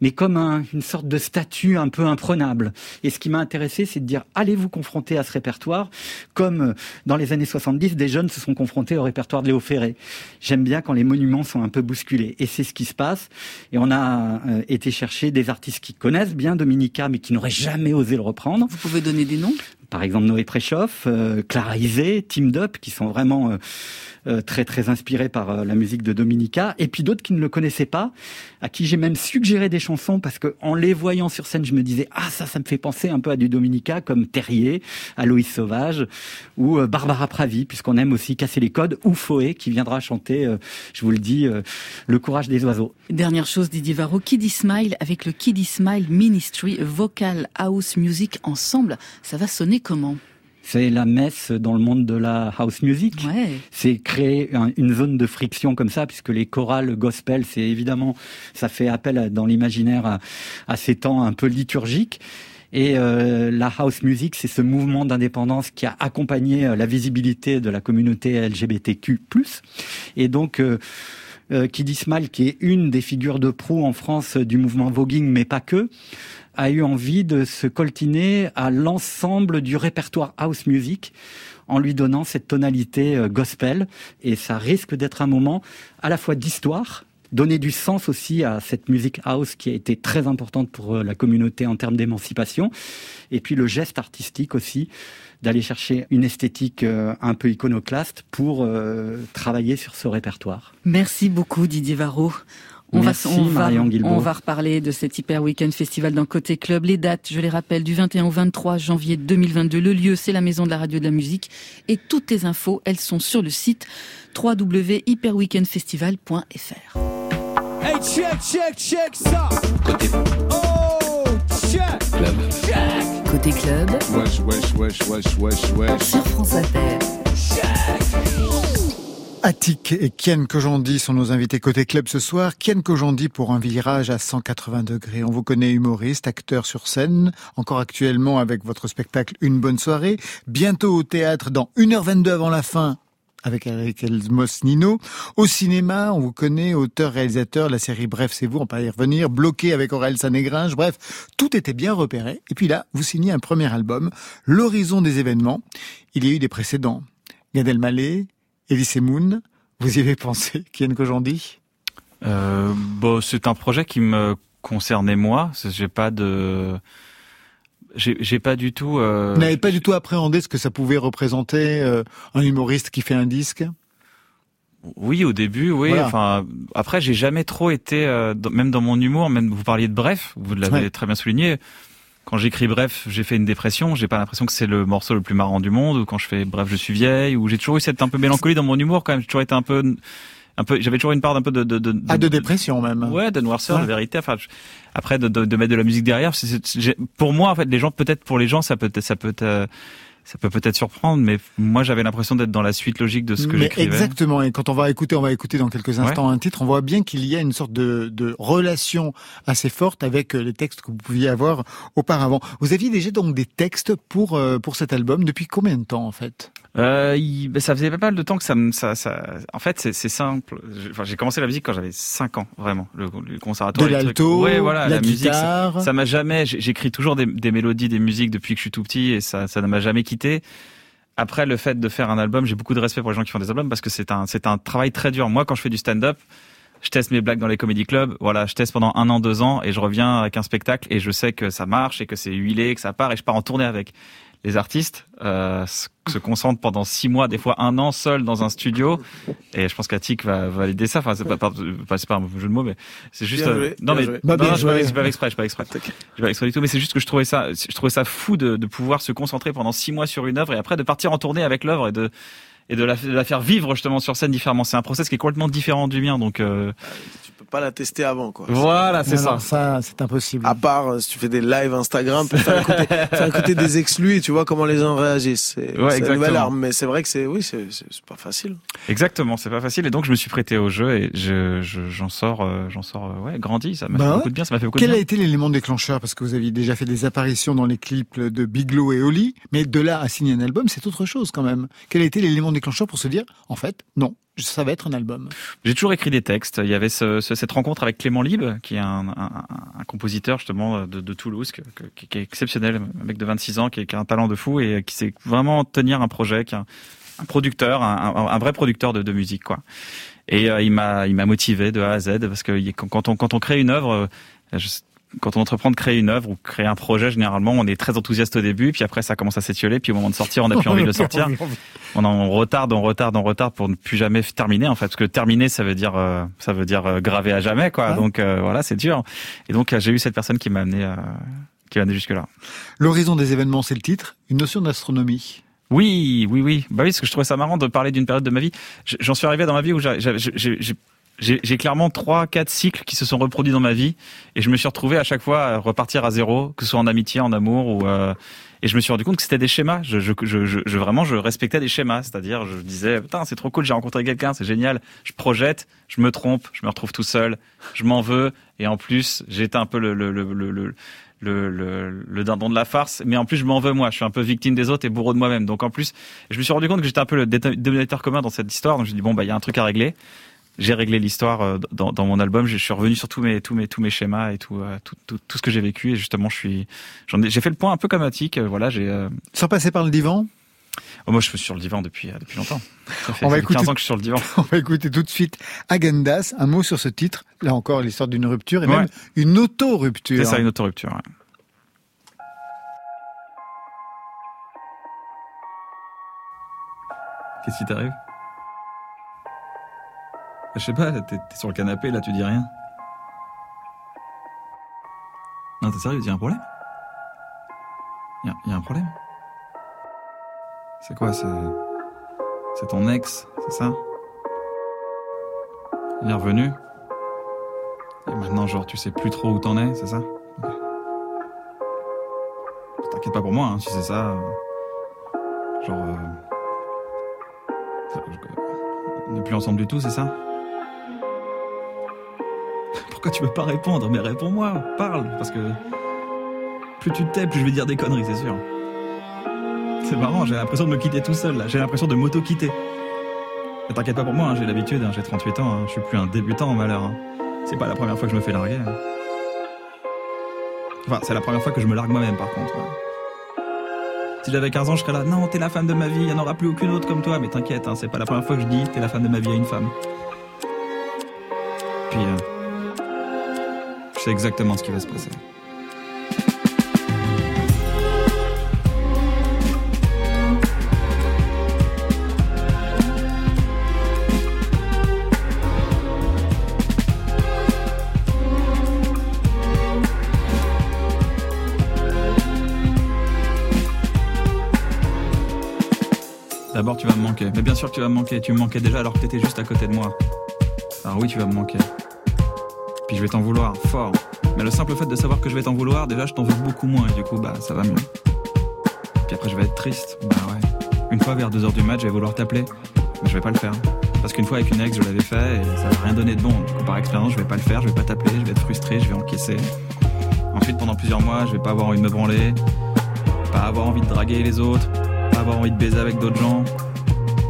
mais comme un- une sorte de statut un peu imprenable. Et ce qui m'a intéressé, c'est de dire, allez vous confronter à ce répertoire, comme euh, dans les années 70, des jeunes se sont confrontés au répertoire de Léo Ferré. J'aime bien quand les monuments sont un peu bousculés. Et c'est ce qui se passe. Et on a euh, été chercher des artistes qui connaissent bien Dominica, mais qui n'auraient jamais osé le reprendre. Vous pouvez donner des noms? Par exemple, Noé Préchoff, euh, Clara Isé, Team Dup, qui sont vraiment euh, euh, très très inspiré par euh, la musique de Dominica, et puis d'autres qui ne le connaissaient pas, à qui j'ai même suggéré des chansons parce que en les voyant sur scène, je me disais ah ça ça me fait penser un peu à du Dominica comme Terrier, Aloïs Sauvage ou euh, Barbara Pravi, puisqu'on aime aussi casser les codes, ou Foé qui viendra chanter, je vous le dis, le courage des oiseaux. Dernière chose, Didier Varro, Kiddy Smile avec le Kiddy Smile Ministry Vocal House Music ensemble, ça va sonner comment? C'est la messe dans le monde de la house music. Ouais. C'est créer un- une zone de friction comme ça, puisque les chorales gospel, c'est évidemment, ça fait appel dans l'imaginaire à, à ces temps un peu liturgiques. Et euh, la house music, c'est ce mouvement d'indépendance qui a accompagné euh, la visibilité de la communauté LGBTQ+. Et donc, euh, euh, Kiddy Smile, qui est une des figures de proue en France du mouvement voguing, mais pas que, a eu envie de se coltiner à l'ensemble du répertoire house music en lui donnant cette tonalité euh, gospel. Et ça risque d'être un moment à la fois d'histoire, donner du sens aussi à cette musique house qui a été très importante pour euh, la communauté en termes d'émancipation. Et puis le geste artistique aussi, d'aller chercher une esthétique euh, un peu iconoclaste pour euh, travailler sur ce répertoire. Merci beaucoup Didier Varro. On Merci, va, on, va, Marion Guilbault. on va reparler de cet Hyper Weekend Festival dans Côté Club. Les dates, je les rappelle, du 21 au 23 janvier 2022. Le lieu, c'est la Maison de la Radio et de la Musique. Et toutes les infos, elles sont sur le site www.hyperweekendfestival.fr. Hey, check, check, check ça. Oh, check. Check. Côté club, Wesh, wesh, wesh, wesh, wesh, wesh. sur France Inter. Attic et Kian Kojandi sont nos invités côté club ce soir. Kian Kojandi pour un virage à 180 degrés. On vous connaît humoriste, acteur sur scène, encore actuellement avec votre spectacle Une bonne soirée. Bientôt au théâtre dans 1h22 avant la fin avec Eric Elmos Nino. Au cinéma, on vous connaît, auteur, réalisateur, la série Bref, c'est vous, on peut y revenir, bloqué avec Aurel Sanégringe, bref, tout était bien repéré. Et puis là, vous signez un premier album, L'horizon des événements. Il y a eu des précédents. Gad Elmaleh, Elise Moon, vous y avez pensé, Kian Kojandi Euh, bon, c'est un projet qui me concernait moi. J'ai pas de, j'ai pas du tout. Euh, Vous n'avez pas du tout appréhendé ce que ça pouvait représenter, euh, un humoriste qui fait un disque? Oui, au début, oui. Voilà. Enfin, après, j'ai jamais trop été, euh, dans- même dans mon humour, même vous parliez de Bref, vous l'avez Ouais. très bien souligné. Quand j'écris Bref, j'ai fait une dépression. J'ai pas l'impression que c'est le morceau le plus marrant du monde. Ou quand je fais Bref, je suis vieille. Ou j'ai toujours eu cette un peu mélancolie dans mon humour quand même. J'ai toujours été un peu, un peu. J'avais toujours une part d'un peu de, de, de, Ah, de dépression même. Ouais, de noirceur, Ouais. de vérité. Enfin, je- après de, mettre de la musique derrière, pour moi, en fait, les gens, peut-être pour les gens, ça peut, ça peut, euh, ça peut peut-être surprendre, mais moi, j'avais l'impression d'être dans la suite logique de ce que j'écrivais. exactement. Et quand on va écouter, on va écouter dans quelques Ouais. instants un titre, on voit bien qu'il y a une sorte de, de relation assez forte avec euh, les textes que vous pouviez avoir auparavant. Vous aviez déjà donc des textes pour euh, pour cet album depuis combien de temps en fait? Euh, il- ben, ça faisait pas mal de temps que ça me, ça, ça, en fait, c'est, simple. J'ai- Enfin, j'ai commencé la musique quand j'avais 5 ans, vraiment. Le, le conservatoire. De l'alto, Ouais, voilà, la la, musique. ça- guitare. Ça m'a jamais, j'écris toujours des, des mélodies, des musiques depuis que je suis tout petit et ça, ça ne m'a jamais quitté. Après, le fait de faire un album, j'ai beaucoup de respect pour les gens qui font des albums parce que c'est un, c'est un travail très dur. Moi, quand je fais du stand-up, je teste mes blagues dans les comédie clubs. Voilà, je teste pendant un an, deux ans et je reviens avec un spectacle et je sais que ça marche et que c'est huilé, que ça part et je pars en tournée avec. Les artistes euh, se se concentrent pendant six mois, des fois un an, seuls dans un studio. Et je pense qu'Atik va valider ça. Enfin, c'est pas, pas, pas- c'est pas un jeu de mots, mais c'est juste. Bien euh, joué, non, bien mais joué. Bah, non, non, je suis pas exprès, je suis pas exprès. Je suis pas exprès du tout. Mais c'est juste que je trouvais ça, je trouvais ça fou de, de pouvoir se concentrer pendant six mois sur une œuvre et après de partir en tournée avec l'œuvre et de et de la, de la faire vivre justement sur scène différemment. C'est un process qui est complètement différent du mien. Donc euh, peux pas la tester avant, quoi. voilà, c'est ça. non, ça, c'est impossible. À part euh, si tu fais des lives Instagram pour faire écouter, faire écouter des exclus et tu vois comment les gens réagissent. C'est Ouais, exactement. nouvelle arme, mais c'est vrai que c'est oui, c'est pas facile. Exactement, c'est pas facile. Et donc je me suis prêté au jeu et je je- j'en sors, euh, j'en sors, euh, ouais, grandi. Ça m'a Bah fait ouais. beaucoup de bien. Ça m'a fait beaucoup Quel de a été l'élément déclencheur? Parce que vous aviez déjà fait des apparitions dans les clips de Biglow et Oli, mais de là à signer un album, c'est autre chose quand même. Quel a été l'élément déclencheur pour se dire, en fait, non, ça va être un album J'ai toujours écrit des textes. Il y avait ce, ce- cette rencontre avec Clément Libre, qui est un, compositeur justement de, Toulouse, qui, est exceptionnel, un mec de 26 ans, qui, a un talent de fou et qui sait vraiment tenir un projet, qui est un, producteur, un, vrai producteur de, musique, quoi. Et euh, il m'a, il m'a motivé de A à Z parce que quand on crée une œuvre, euh, je- quand on entreprend de créer une œuvre ou créer un projet, généralement, on est très enthousiaste au début, puis après ça commence à s'étioler, puis au moment de sortir, on n'a plus envie de le sortir. On en retarde, on retarde, on retarde pour ne plus jamais terminer en fait, parce que terminer, ça veut dire, euh, ça veut dire euh, graver à jamais, quoi. Ouais. Donc euh, voilà, c'est dur. Et donc j'ai eu cette personne qui m'a amené, euh, qui m'a amené jusque là. L'horizon des événements, c'est le titre. Une notion d'astronomie. Oui, oui, oui. Bah oui, parce que je trouvais ça marrant de parler d'une période de ma vie. J'en suis arrivé dans ma vie où j'ai- j'ai- j'ai j'ai- j'ai- j'ai clairement trois, quatre cycles qui se sont reproduits dans ma vie, et je me suis retrouvé à chaque fois à repartir à zéro, que ce soit en amitié, en amour, ou euh, et je me suis rendu compte que c'était des schémas. Je, je, je, je- vraiment, je respectais des schémas, c'est-à-dire je disais putain c'est trop cool, j'ai rencontré quelqu'un, c'est génial. Je projette, je me trompe, je me retrouve tout seul, je m'en veux, et en plus j'étais un peu le, le, le, le, le dindon de la farce, mais en plus je m'en veux moi, je suis un peu victime des autres et bourreau de moi-même. Donc en plus, je me suis rendu compte que j'étais un peu le dénominateur commun dans cette histoire. Donc suis dit bon bah il y a un truc à régler. J'ai réglé l'histoire euh, dans, dans mon album. Je suis revenu sur tous mes tous mes tous mes schémas et tout euh, tout, tout, tout ce que j'ai vécu et justement je suis j'en ai j'ai fait le point un peu comme Attic. euh, Voilà j'ai Sans passer par le divan, oh, moi je suis sur le divan depuis depuis longtemps. Ça fait, On va fait 15 écouter- ans que je suis sur le divan. on va écouter tout de suite Agendas. Un mot sur ce titre. Là encore, l'histoire d'une rupture et Ouais. même une auto-rupture. C'est ça une autorupture. Ouais. Qu'est-ce qui t'arrive? Je sais pas, t'es sur le canapé, là tu dis rien. Non, t'es sérieux, y a un problème? Y a, y a un problème? C'est quoi, c'est... C'est ton ex, c'est ça? Il est revenu? Et maintenant, genre, tu sais plus trop où t'en es, c'est ça? T'inquiète pas pour moi, hein, si c'est ça. euh, Genre... euh, on n'est plus ensemble du tout, c'est ça? Pourquoi tu veux pas répondre Mais réponds-moi, parle, parce que plus tu te tais, plus je vais dire des conneries, c'est sûr. C'est marrant, j'ai l'impression de me quitter tout seul, là. J'ai l'impression de m'auto-quitter. T'inquiète pas pour moi, hein, j'ai l'habitude, hein, j'ai 38 ans, hein, je suis plus un débutant en malheur. C'est pas la première fois que je me fais larguer. Enfin, c'est la première fois que je me largue moi-même, par contre. Si j'avais 15 ans, je serais là, non, t'es la femme de ma vie, il n'y en aura plus aucune autre comme toi. Mais t'inquiète, c'est pas la première fois que je dis, t'es la femme de ma vie à une femme. Puis, euh, je sais exactement ce qui va se passer. D'abord, tu vas me manquer. Mais bien sûr tu vas me manquer. Tu me manquais déjà alors que t'étais juste à côté de moi. Alors oui, tu vas me manquer. Puis je vais t'en vouloir, fort. Mais le simple fait de savoir que je vais t'en vouloir, déjà, je t'en veux beaucoup moins. Et du coup, bah, ça va mieux. Puis après, je vais être triste. Bah ouais. Une fois vers 2h du match, je vais vouloir t'appeler. Mais je vais pas le faire. Parce qu'une fois avec une ex, je l'avais fait et ça n'a rien donné de bon. Du coup, par expérience, je vais pas le faire, je vais pas t'appeler, je vais être frustré, je vais encaisser. Ensuite, pendant plusieurs mois, je vais pas avoir envie de me branler, pas avoir envie de draguer les autres, pas avoir envie de baiser avec d'autres gens.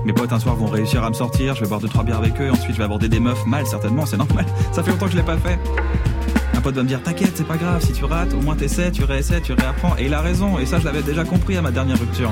Mes potes un soir vont réussir à me sortir, je vais boire deux trois bières avec eux, ensuite je vais aborder des meufs mal certainement, c'est normal. Ça fait longtemps que je l'ai pas fait. Un pote va me dire t'inquiète, c'est pas grave, si tu rates, au moins t'essaies, tu réessaies, tu réapprends. Et il a raison, et ça je l'avais déjà compris à ma dernière rupture.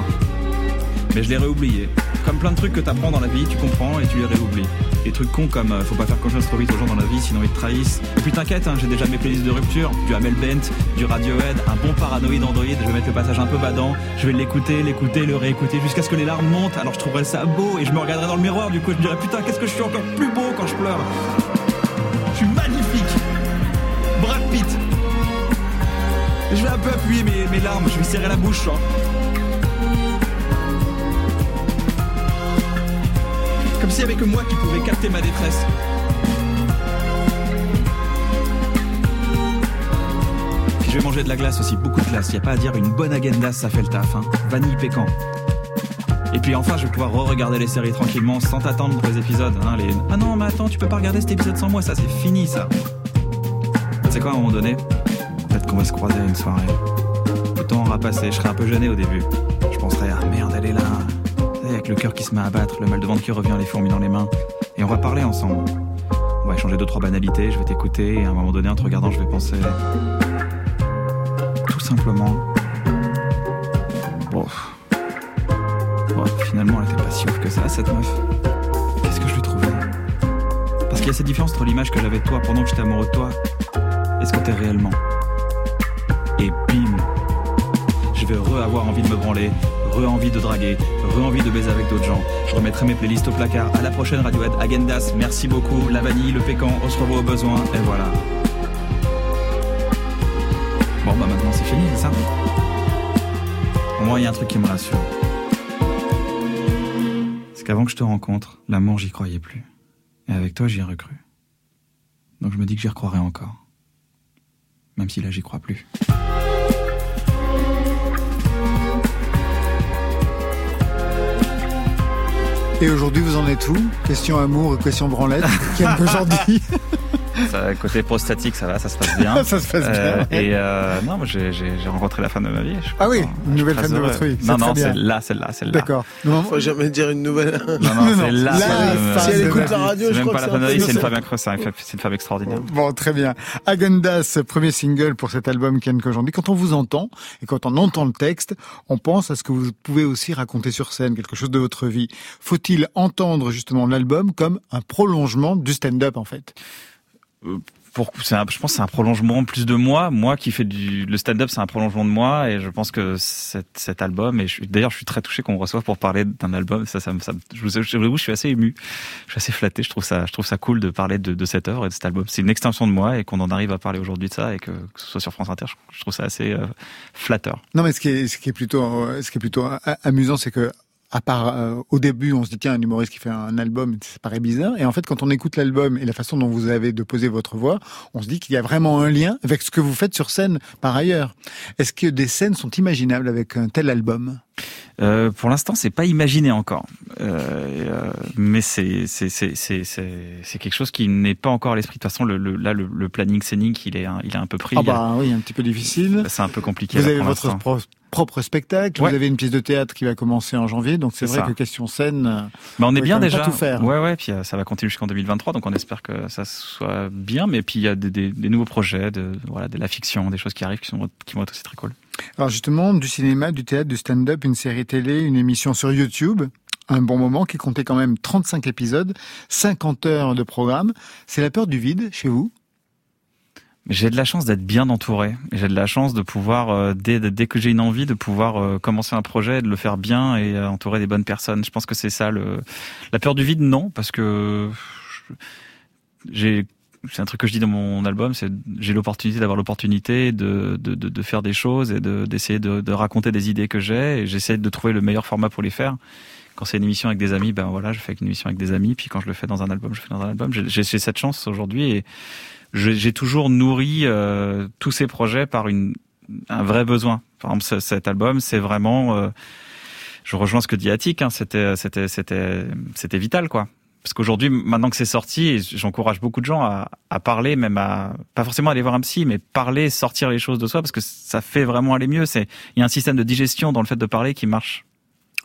Mais je l'ai réoublié. Comme plein de trucs que t'apprends dans la vie, tu comprends et tu les réoublies. Des trucs cons comme euh, faut pas faire confiance trop vite aux gens dans la vie, sinon ils te trahissent. Et puis t'inquiète, hein, j'ai déjà mes playlists de rupture, du Amel Bent, du Radiohead, un bon paranoïde Android, je vais mettre le passage un peu badant, je vais l'écouter, l'écouter, le réécouter jusqu'à ce que les larmes montent, alors je trouverai ça beau et je me regarderai dans le miroir, du coup je me dirai putain qu'est-ce que je suis encore plus beau quand je pleure. Je suis magnifique. Brad Pitt. Je vais un peu appuyer mes, mes larmes, je vais serrer la bouche. hein. Comme s'il y avait que moi qui pouvais capter ma détresse. Puis je vais manger de la glace aussi, beaucoup de glace. Y a pas à dire, une bonne agenda, ça fait le taf. Hein. Vanille pécan. Et puis enfin, je vais pouvoir re-regarder les séries tranquillement, sans t'attendre pour les épisodes. Hein, les... Ah non, mais attends, tu peux pas regarder cet épisode sans moi, ça c'est fini ça. Sais quoi, à un moment donné, peut-être qu'on va se croiser à une soirée. Le temps aura passé, je serai un peu gêné au début. Je penserai, ah merde, elle est là. Le cœur qui se met à battre, le mal de ventre qui revient, les fourmis dans les mains. Et on va parler ensemble. On va échanger deux, trois banalités, je vais t'écouter, et à un moment donné, en te regardant, je vais penser. Tout simplement. Bon. Bon, finalement, elle était pas si ouf que ça, cette meuf. Qu'est-ce que je lui trouvais? Parce qu'il y a cette différence entre l'image que j'avais de toi pendant que j'étais amoureux de toi et ce que t'es réellement. et bim. Je vais re-avoir envie de me branler, re-envie de draguer, re-envie de baiser avec d'autres gens. Je remettrai mes playlists au placard. À la prochaine Radiohead, Agendas, merci beaucoup. La vanille, le pécan, on se revoit au besoin, et voilà. Bon bah maintenant c'est fini, c'est ça? Au moins il y a un truc qui me rassure. C'est qu'avant que je te rencontre, l'amour j'y croyais plus. Et avec toi j'y ai recru. Donc je me dis que j'y recroirai encore. Même si là j'y crois plus. Et aujourd'hui, vous en êtes où? Question amour et question branlette. Quel aujourd'hui? Ça, côté prostatique, ça va, ça se passe bien. Ça se passe Euh, bien. et euh, non, moi, j'ai j'ai- j'ai rencontré la femme de ma vie. Ah oui, une nouvelle femme de votre vie. Non, non, c'est là, celle-là, celle-là. D'accord. Non, Faut jamais dire une nouvelle. Non, non, c'est là. Si elle écoute la radio, C'est je même crois pas que la c'est femme de un ma vie, peu c'est une femme incroyable, c'est une- c'est une femme extraordinaire. Bon, très bien. Agendas, premier single pour cet album Ken qu'aujourd'hui. Quand on vous entend et quand on entend le texte, on pense à ce que vous pouvez aussi raconter sur scène, quelque chose de votre vie. Faut-il entendre justement l'album comme un prolongement du stand-up en fait? Pour, c'est un- je pense c'est un prolongement plus de moi. Moi qui fais du, le stand-up, c'est un prolongement de moi, et je pense que cet, cet album, et d'ailleurs, je suis très touché qu'on me reçoive pour parler d'un album. Ça, ça, ça, je vous je je suis assez ému. Je suis assez flatté. Je trouve ça, je trouve ça cool de parler de, de cette œuvre et de cet album. C'est une extension de moi, et qu'on en arrive à parler aujourd'hui de ça, et que, ce soit sur France Inter, je, trouve ça assez euh, flatteur. Non, mais ce qui est, ce qui est plutôt, euh, ce qui est plutôt amusant, c'est que à part euh, au début, on se dit tiens un humoriste qui fait un album, ça paraît bizarre. Et en fait, quand on écoute l'album et la façon dont vous avez de poser votre voix, on se dit qu'il y a vraiment un lien avec ce que vous faites sur scène par ailleurs. Est-ce que des scènes sont imaginables avec un tel album? Euh, pour l'instant, c'est pas imaginé encore, euh, euh, mais c'est c'est c'est c'est c'est quelque chose qui n'est pas encore à l'esprit. De toute façon, le, le- là, le, le planning scénique, il est un, il est un peu pris. Ah bah oui, un petit peu difficile. C'est un peu compliqué. Vous là, avez votre pro- propre spectacle, Ouais. vous avez une pièce de théâtre qui va commencer en janvier, donc c'est vrai ça. que question scène. Bah, on est bien déjà. tout faire. Ouais, ouais. Puis euh, ça va continuer jusqu'en 2023, donc on espère que ça soit bien. Mais puis il y a des, des, des nouveaux projets, de voilà, de la fiction, des choses qui arrivent qui sont qui vont être aussi très cool. Alors justement, du cinéma, du théâtre, du stand-up, une série télé, une émission sur YouTube, un bon moment qui comptait quand même 35 épisodes, 50 heures de programme. C'est la peur du vide chez vous? J'ai de la chance d'être bien entouré. J'ai de la chance de pouvoir, euh, dès, dès que j'ai une envie, de pouvoir euh, commencer un projet, de le faire bien et euh, entourer des bonnes personnes. Je pense que c'est ça le. La peur du vide, non, parce que j'ai. C'est un truc que je dis dans mon album, c'est j'ai l'opportunité d'avoir l'opportunité de, de, de, faire des choses et de d'essayer de, de raconter des idées que j'ai et j'essaie de trouver le meilleur format pour les faire. Quand c'est une émission avec des amis, ben voilà, je fais une émission avec des amis. Puis quand je le fais dans un album, je fais dans un album. J'ai cette chance aujourd'hui et j'ai toujours nourri euh, tous ces projets par une, un vrai besoin. Par exemple, ce- cet album, c'est vraiment. euh, je rejoins ce que dit Attic. Hein, c'était, c'était, c'était, c'était vital, quoi. Parce qu'aujourd'hui, maintenant que c'est sorti, j'encourage beaucoup de gens à, à parler, même à pas forcément aller voir un psy, mais parler, sortir les choses de soi, parce que ça fait vraiment aller mieux. C'est il y a un système de digestion dans le fait de parler qui marche.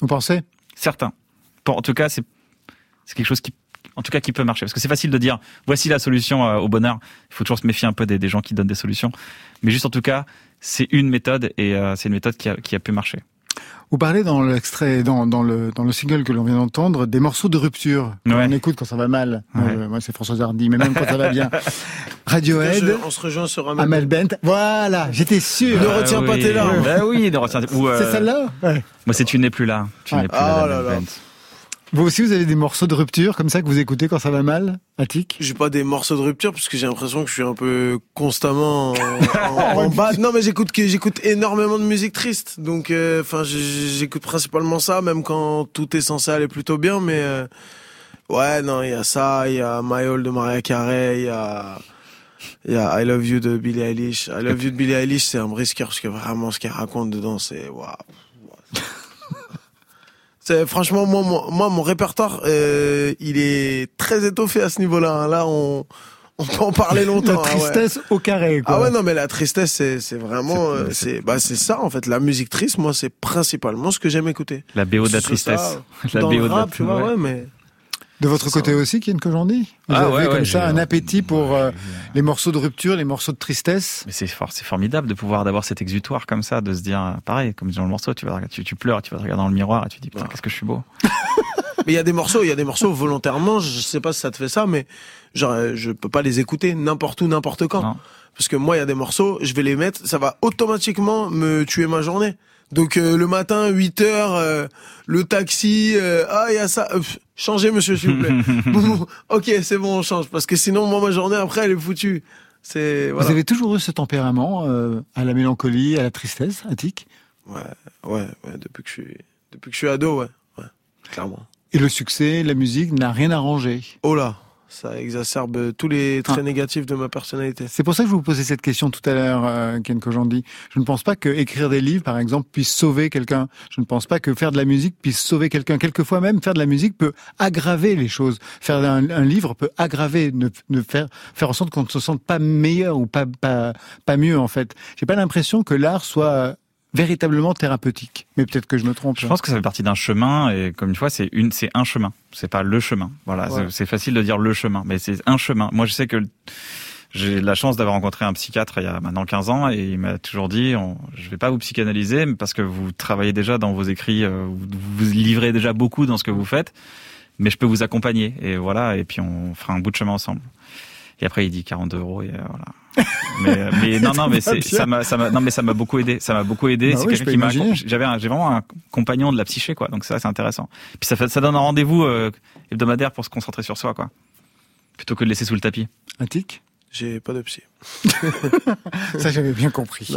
Vous pensez? Certains. En tout cas, c'est quelque chose qui en tout cas qui peut marcher. Parce que c'est facile de dire voici la solution euh, au bonheur. Il faut toujours se méfier un peu des, gens qui donnent des solutions. Mais juste en tout cas c'est une méthode et euh, c'est une méthode qui a pu marcher Vous parlez dans l'extrait, dans, dans, le, dans le single que l'on vient d'entendre, des morceaux de rupture. Ouais. On écoute quand ça va mal. Ouais. je- moi, c'est François Hardy, mais même quand ça va bien. Radiohead, On se rejoint sur un Amel Bent. Voilà, j'étais sûr. Ne retiens pas oui. tes larmes. Bah oui ne retiens ou, euh, C'est celle-là Ouais. moi c'est tu n'es plus là tu Ouais. n'es plus Ah là, là Daniel là. Bent. Vous aussi, vous avez des morceaux de rupture comme ça que vous écoutez quand ça va mal, Attic J'ai pas des morceaux de rupture parce que j'ai l'impression que je suis un peu constamment en, en, en bas. Non mais j'écoute j'écoute énormément de musique triste. Donc euh, enfin j'écoute principalement ça même quand tout est censé aller plutôt bien mais euh, ouais non, il y a ça, il y a My All de Mariah Carey, il y a il y a I Love You de Billie Eilish. I Love You de Billie Eilish, c'est un brisqueur parce que vraiment ce qu'elle raconte dedans c'est waouh. C'est franchement moi, moi moi mon répertoire euh, il est très étoffé à ce niveau-là. hein. Là on on peut en parler longtemps. La ouais. tristesse au carré, quoi. Ah ouais non mais la tristesse c'est c'est vraiment euh, C'est- bah c'est ça en fait la musique triste moi c'est principalement ce que j'aime écouter. la BO de la tristesse ça, la dans BO le de la rap, tu vois ouais. ouais mais De votre côté ça. aussi, Ken Kojandi Vous Ah avez ouais, comme ouais, ça un appétit pour euh, Ouais, les morceaux de rupture, les morceaux de tristesse Mais c'est formidable de pouvoir d'avoir cet exutoire comme ça, de se dire, euh, pareil, comme dans le morceau, tu vas, tu, tu pleures, tu vas te regarder dans le miroir et tu te dis, putain, qu'est-ce que je suis beau. Mais il y a des morceaux, il y a des morceaux volontairement, je sais pas si ça te fait ça, mais genre, euh, je peux pas les écouter n'importe où, n'importe quand. Parce que moi, il y a des morceaux, je vais les mettre, ça va automatiquement me tuer ma journée. Donc euh, le matin, 8 heures, euh, le taxi, euh, ah il y a ça, euh, pff, changez monsieur s'il vous plaît. Ok, c'est bon, on change, parce que sinon moi ma journée après elle est foutue. C'est voilà. Vous avez toujours eu ce tempérament euh, à la mélancolie, à la tristesse, Attic Ouais, ouais, ouais, depuis que je suis, depuis que je suis ado, ouais, ouais, clairement. Et le succès, la musique n'a rien arrangé? Oh là, ça exacerbe tous les traits Ah. négatifs de ma personnalité. C'est pour ça que je vous posais cette question tout à l'heure, euh, Ken Kojandi. Je ne pense pas que écrire des livres, par exemple, puisse sauver quelqu'un. Je ne pense pas que faire de la musique puisse sauver quelqu'un. Quelquefois même, faire de la musique peut aggraver les choses. Faire un, un livre peut aggraver, ne, ne faire faire en sorte qu'on ne se sente pas meilleur ou pas pas pas mieux en fait. J'ai pas l'impression que l'art soit véritablement thérapeutique. Mais peut-être que je me trompe. Je pense que ça fait partie d'un chemin et comme une fois c'est une c'est un chemin, c'est pas le chemin. Voilà, Ouais. c'est- facile de dire le chemin, mais c'est un chemin. Moi je sais que j'ai la chance d'avoir rencontré un psychiatre il y a maintenant 15 ans et il m'a toujours dit on, je vais pas vous psychanalyser parce que vous travaillez déjà dans vos écrits, euh, vous vous livrez déjà beaucoup dans ce que vous faites, mais je peux vous accompagner et voilà et puis on fera un bout de chemin ensemble. Et après il dit 42 euros et euh, voilà. mais, mais non non mais c'est ça m'a ça m'a non mais ça m'a beaucoup aidé ça m'a beaucoup aidé Bah c'est oui, quelqu'un qui m'a j'avais un- j'ai vraiment un compagnon de la psyché quoi donc ça c'est intéressant puis ça fait ça donne un rendez-vous euh, hebdomadaire pour se concentrer sur soi quoi plutôt que de laisser sous le tapis Attic J'ai pas de psy. Ça, j'avais bien compris.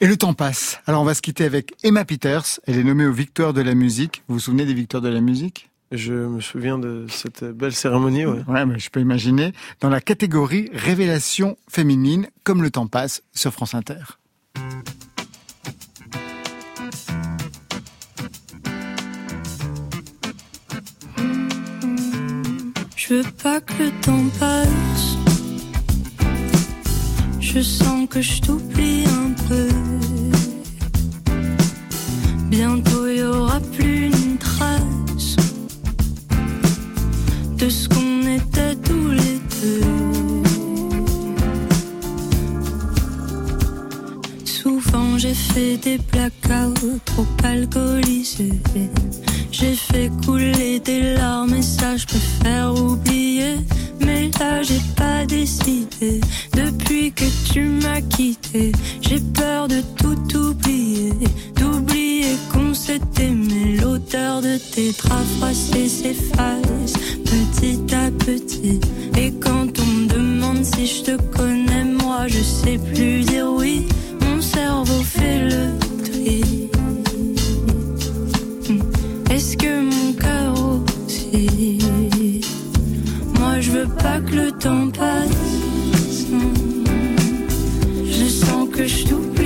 Et le temps passe. Alors, on va se quitter avec Emma Peters. Elle est nommée aux Victoires de la musique. Vous vous souvenez des Victoires de la musique? Je me souviens de cette belle cérémonie, ouais. Ouais, mais je peux imaginer. Dans la catégorie Révélation féminine, comme le temps passe, sur France Inter. Je veux pas que le temps passe. Je sens que je t'oublie un peu. Bientôt il y aura plus fait des blackouts trop alcoolisés. J'ai fait couler des larmes et ça je préfère oublier. Mais là j'ai pas décidé. Depuis que tu m'as quitté, j'ai peur de tout oublier. D'oublier qu'on s'est aimé. L'odeur de tes draps froissés s'efface petit à petit. Et quand on me demande si je te connais, moi je sais plus dire oui. Mon cerveau fait le tri. Est-ce que mon cœur aussi? Moi je veux pas que le temps passe. Je sens que je t'oublie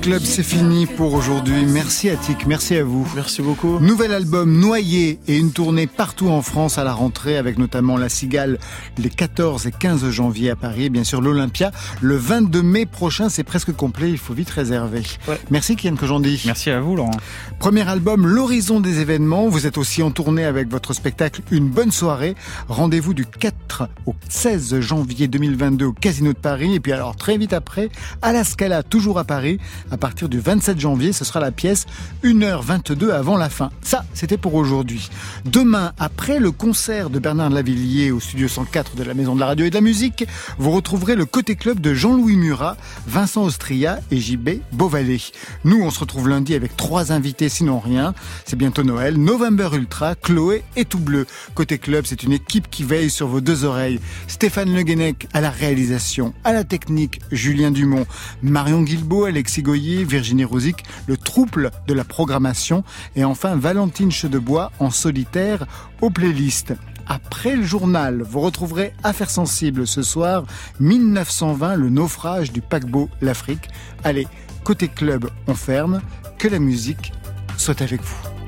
club, c'est fini pour aujourd'hui. Merci Attic, merci à vous. Merci beaucoup. Nouvel album Noyé et une tournée partout en France à la rentrée avec notamment La Cigale les 14 et 15 janvier à Paris et bien sûr l'Olympia le 22 mai prochain. C'est presque complet, il faut vite réserver. Merci Kian Kojandi. Merci à vous Laurent. Premier album L'horizon des événements. Vous êtes aussi en tournée avec votre spectacle Une bonne soirée. Rendez-vous du 4 au 16 janvier 2022 au Casino de Paris et puis alors très vite après à la Scala toujours à Paris. À partir du 27 janvier, ce sera la pièce 1h22 avant la fin. Ça, c'était pour aujourd'hui. Demain, après le concert de Bernard Lavillier au studio 104 de la Maison de la Radio et de la Musique, vous retrouverez le côté club de Jean-Louis Murat, Vincent Austria et JB Beauvalet. Nous, on se retrouve lundi avec trois invités, sinon rien. C'est bientôt Noël. November Ultra, Chloé et Tout Bleu. Côté club, c'est une équipe qui veille sur vos deux oreilles. Stéphane Le Guenec à la réalisation, à la technique, Julien Dumont, Marion Guilbault, Alexis Goyer, Virginie Rosic, le trouble de la programmation et enfin Valentine Chedebois en solitaire aux playlists. Après le journal, vous retrouverez Affaires sensibles ce soir, 1920, le naufrage du paquebot L'Afrique. Allez, côté club, on ferme. Que la musique soit avec vous.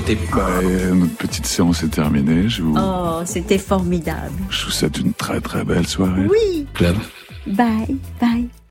Côté bah, euh, Notre petite séance est terminée. Je vous, Oh, c'était formidable. je vous souhaite une très très belle soirée. Oui. Club. Bye, bye.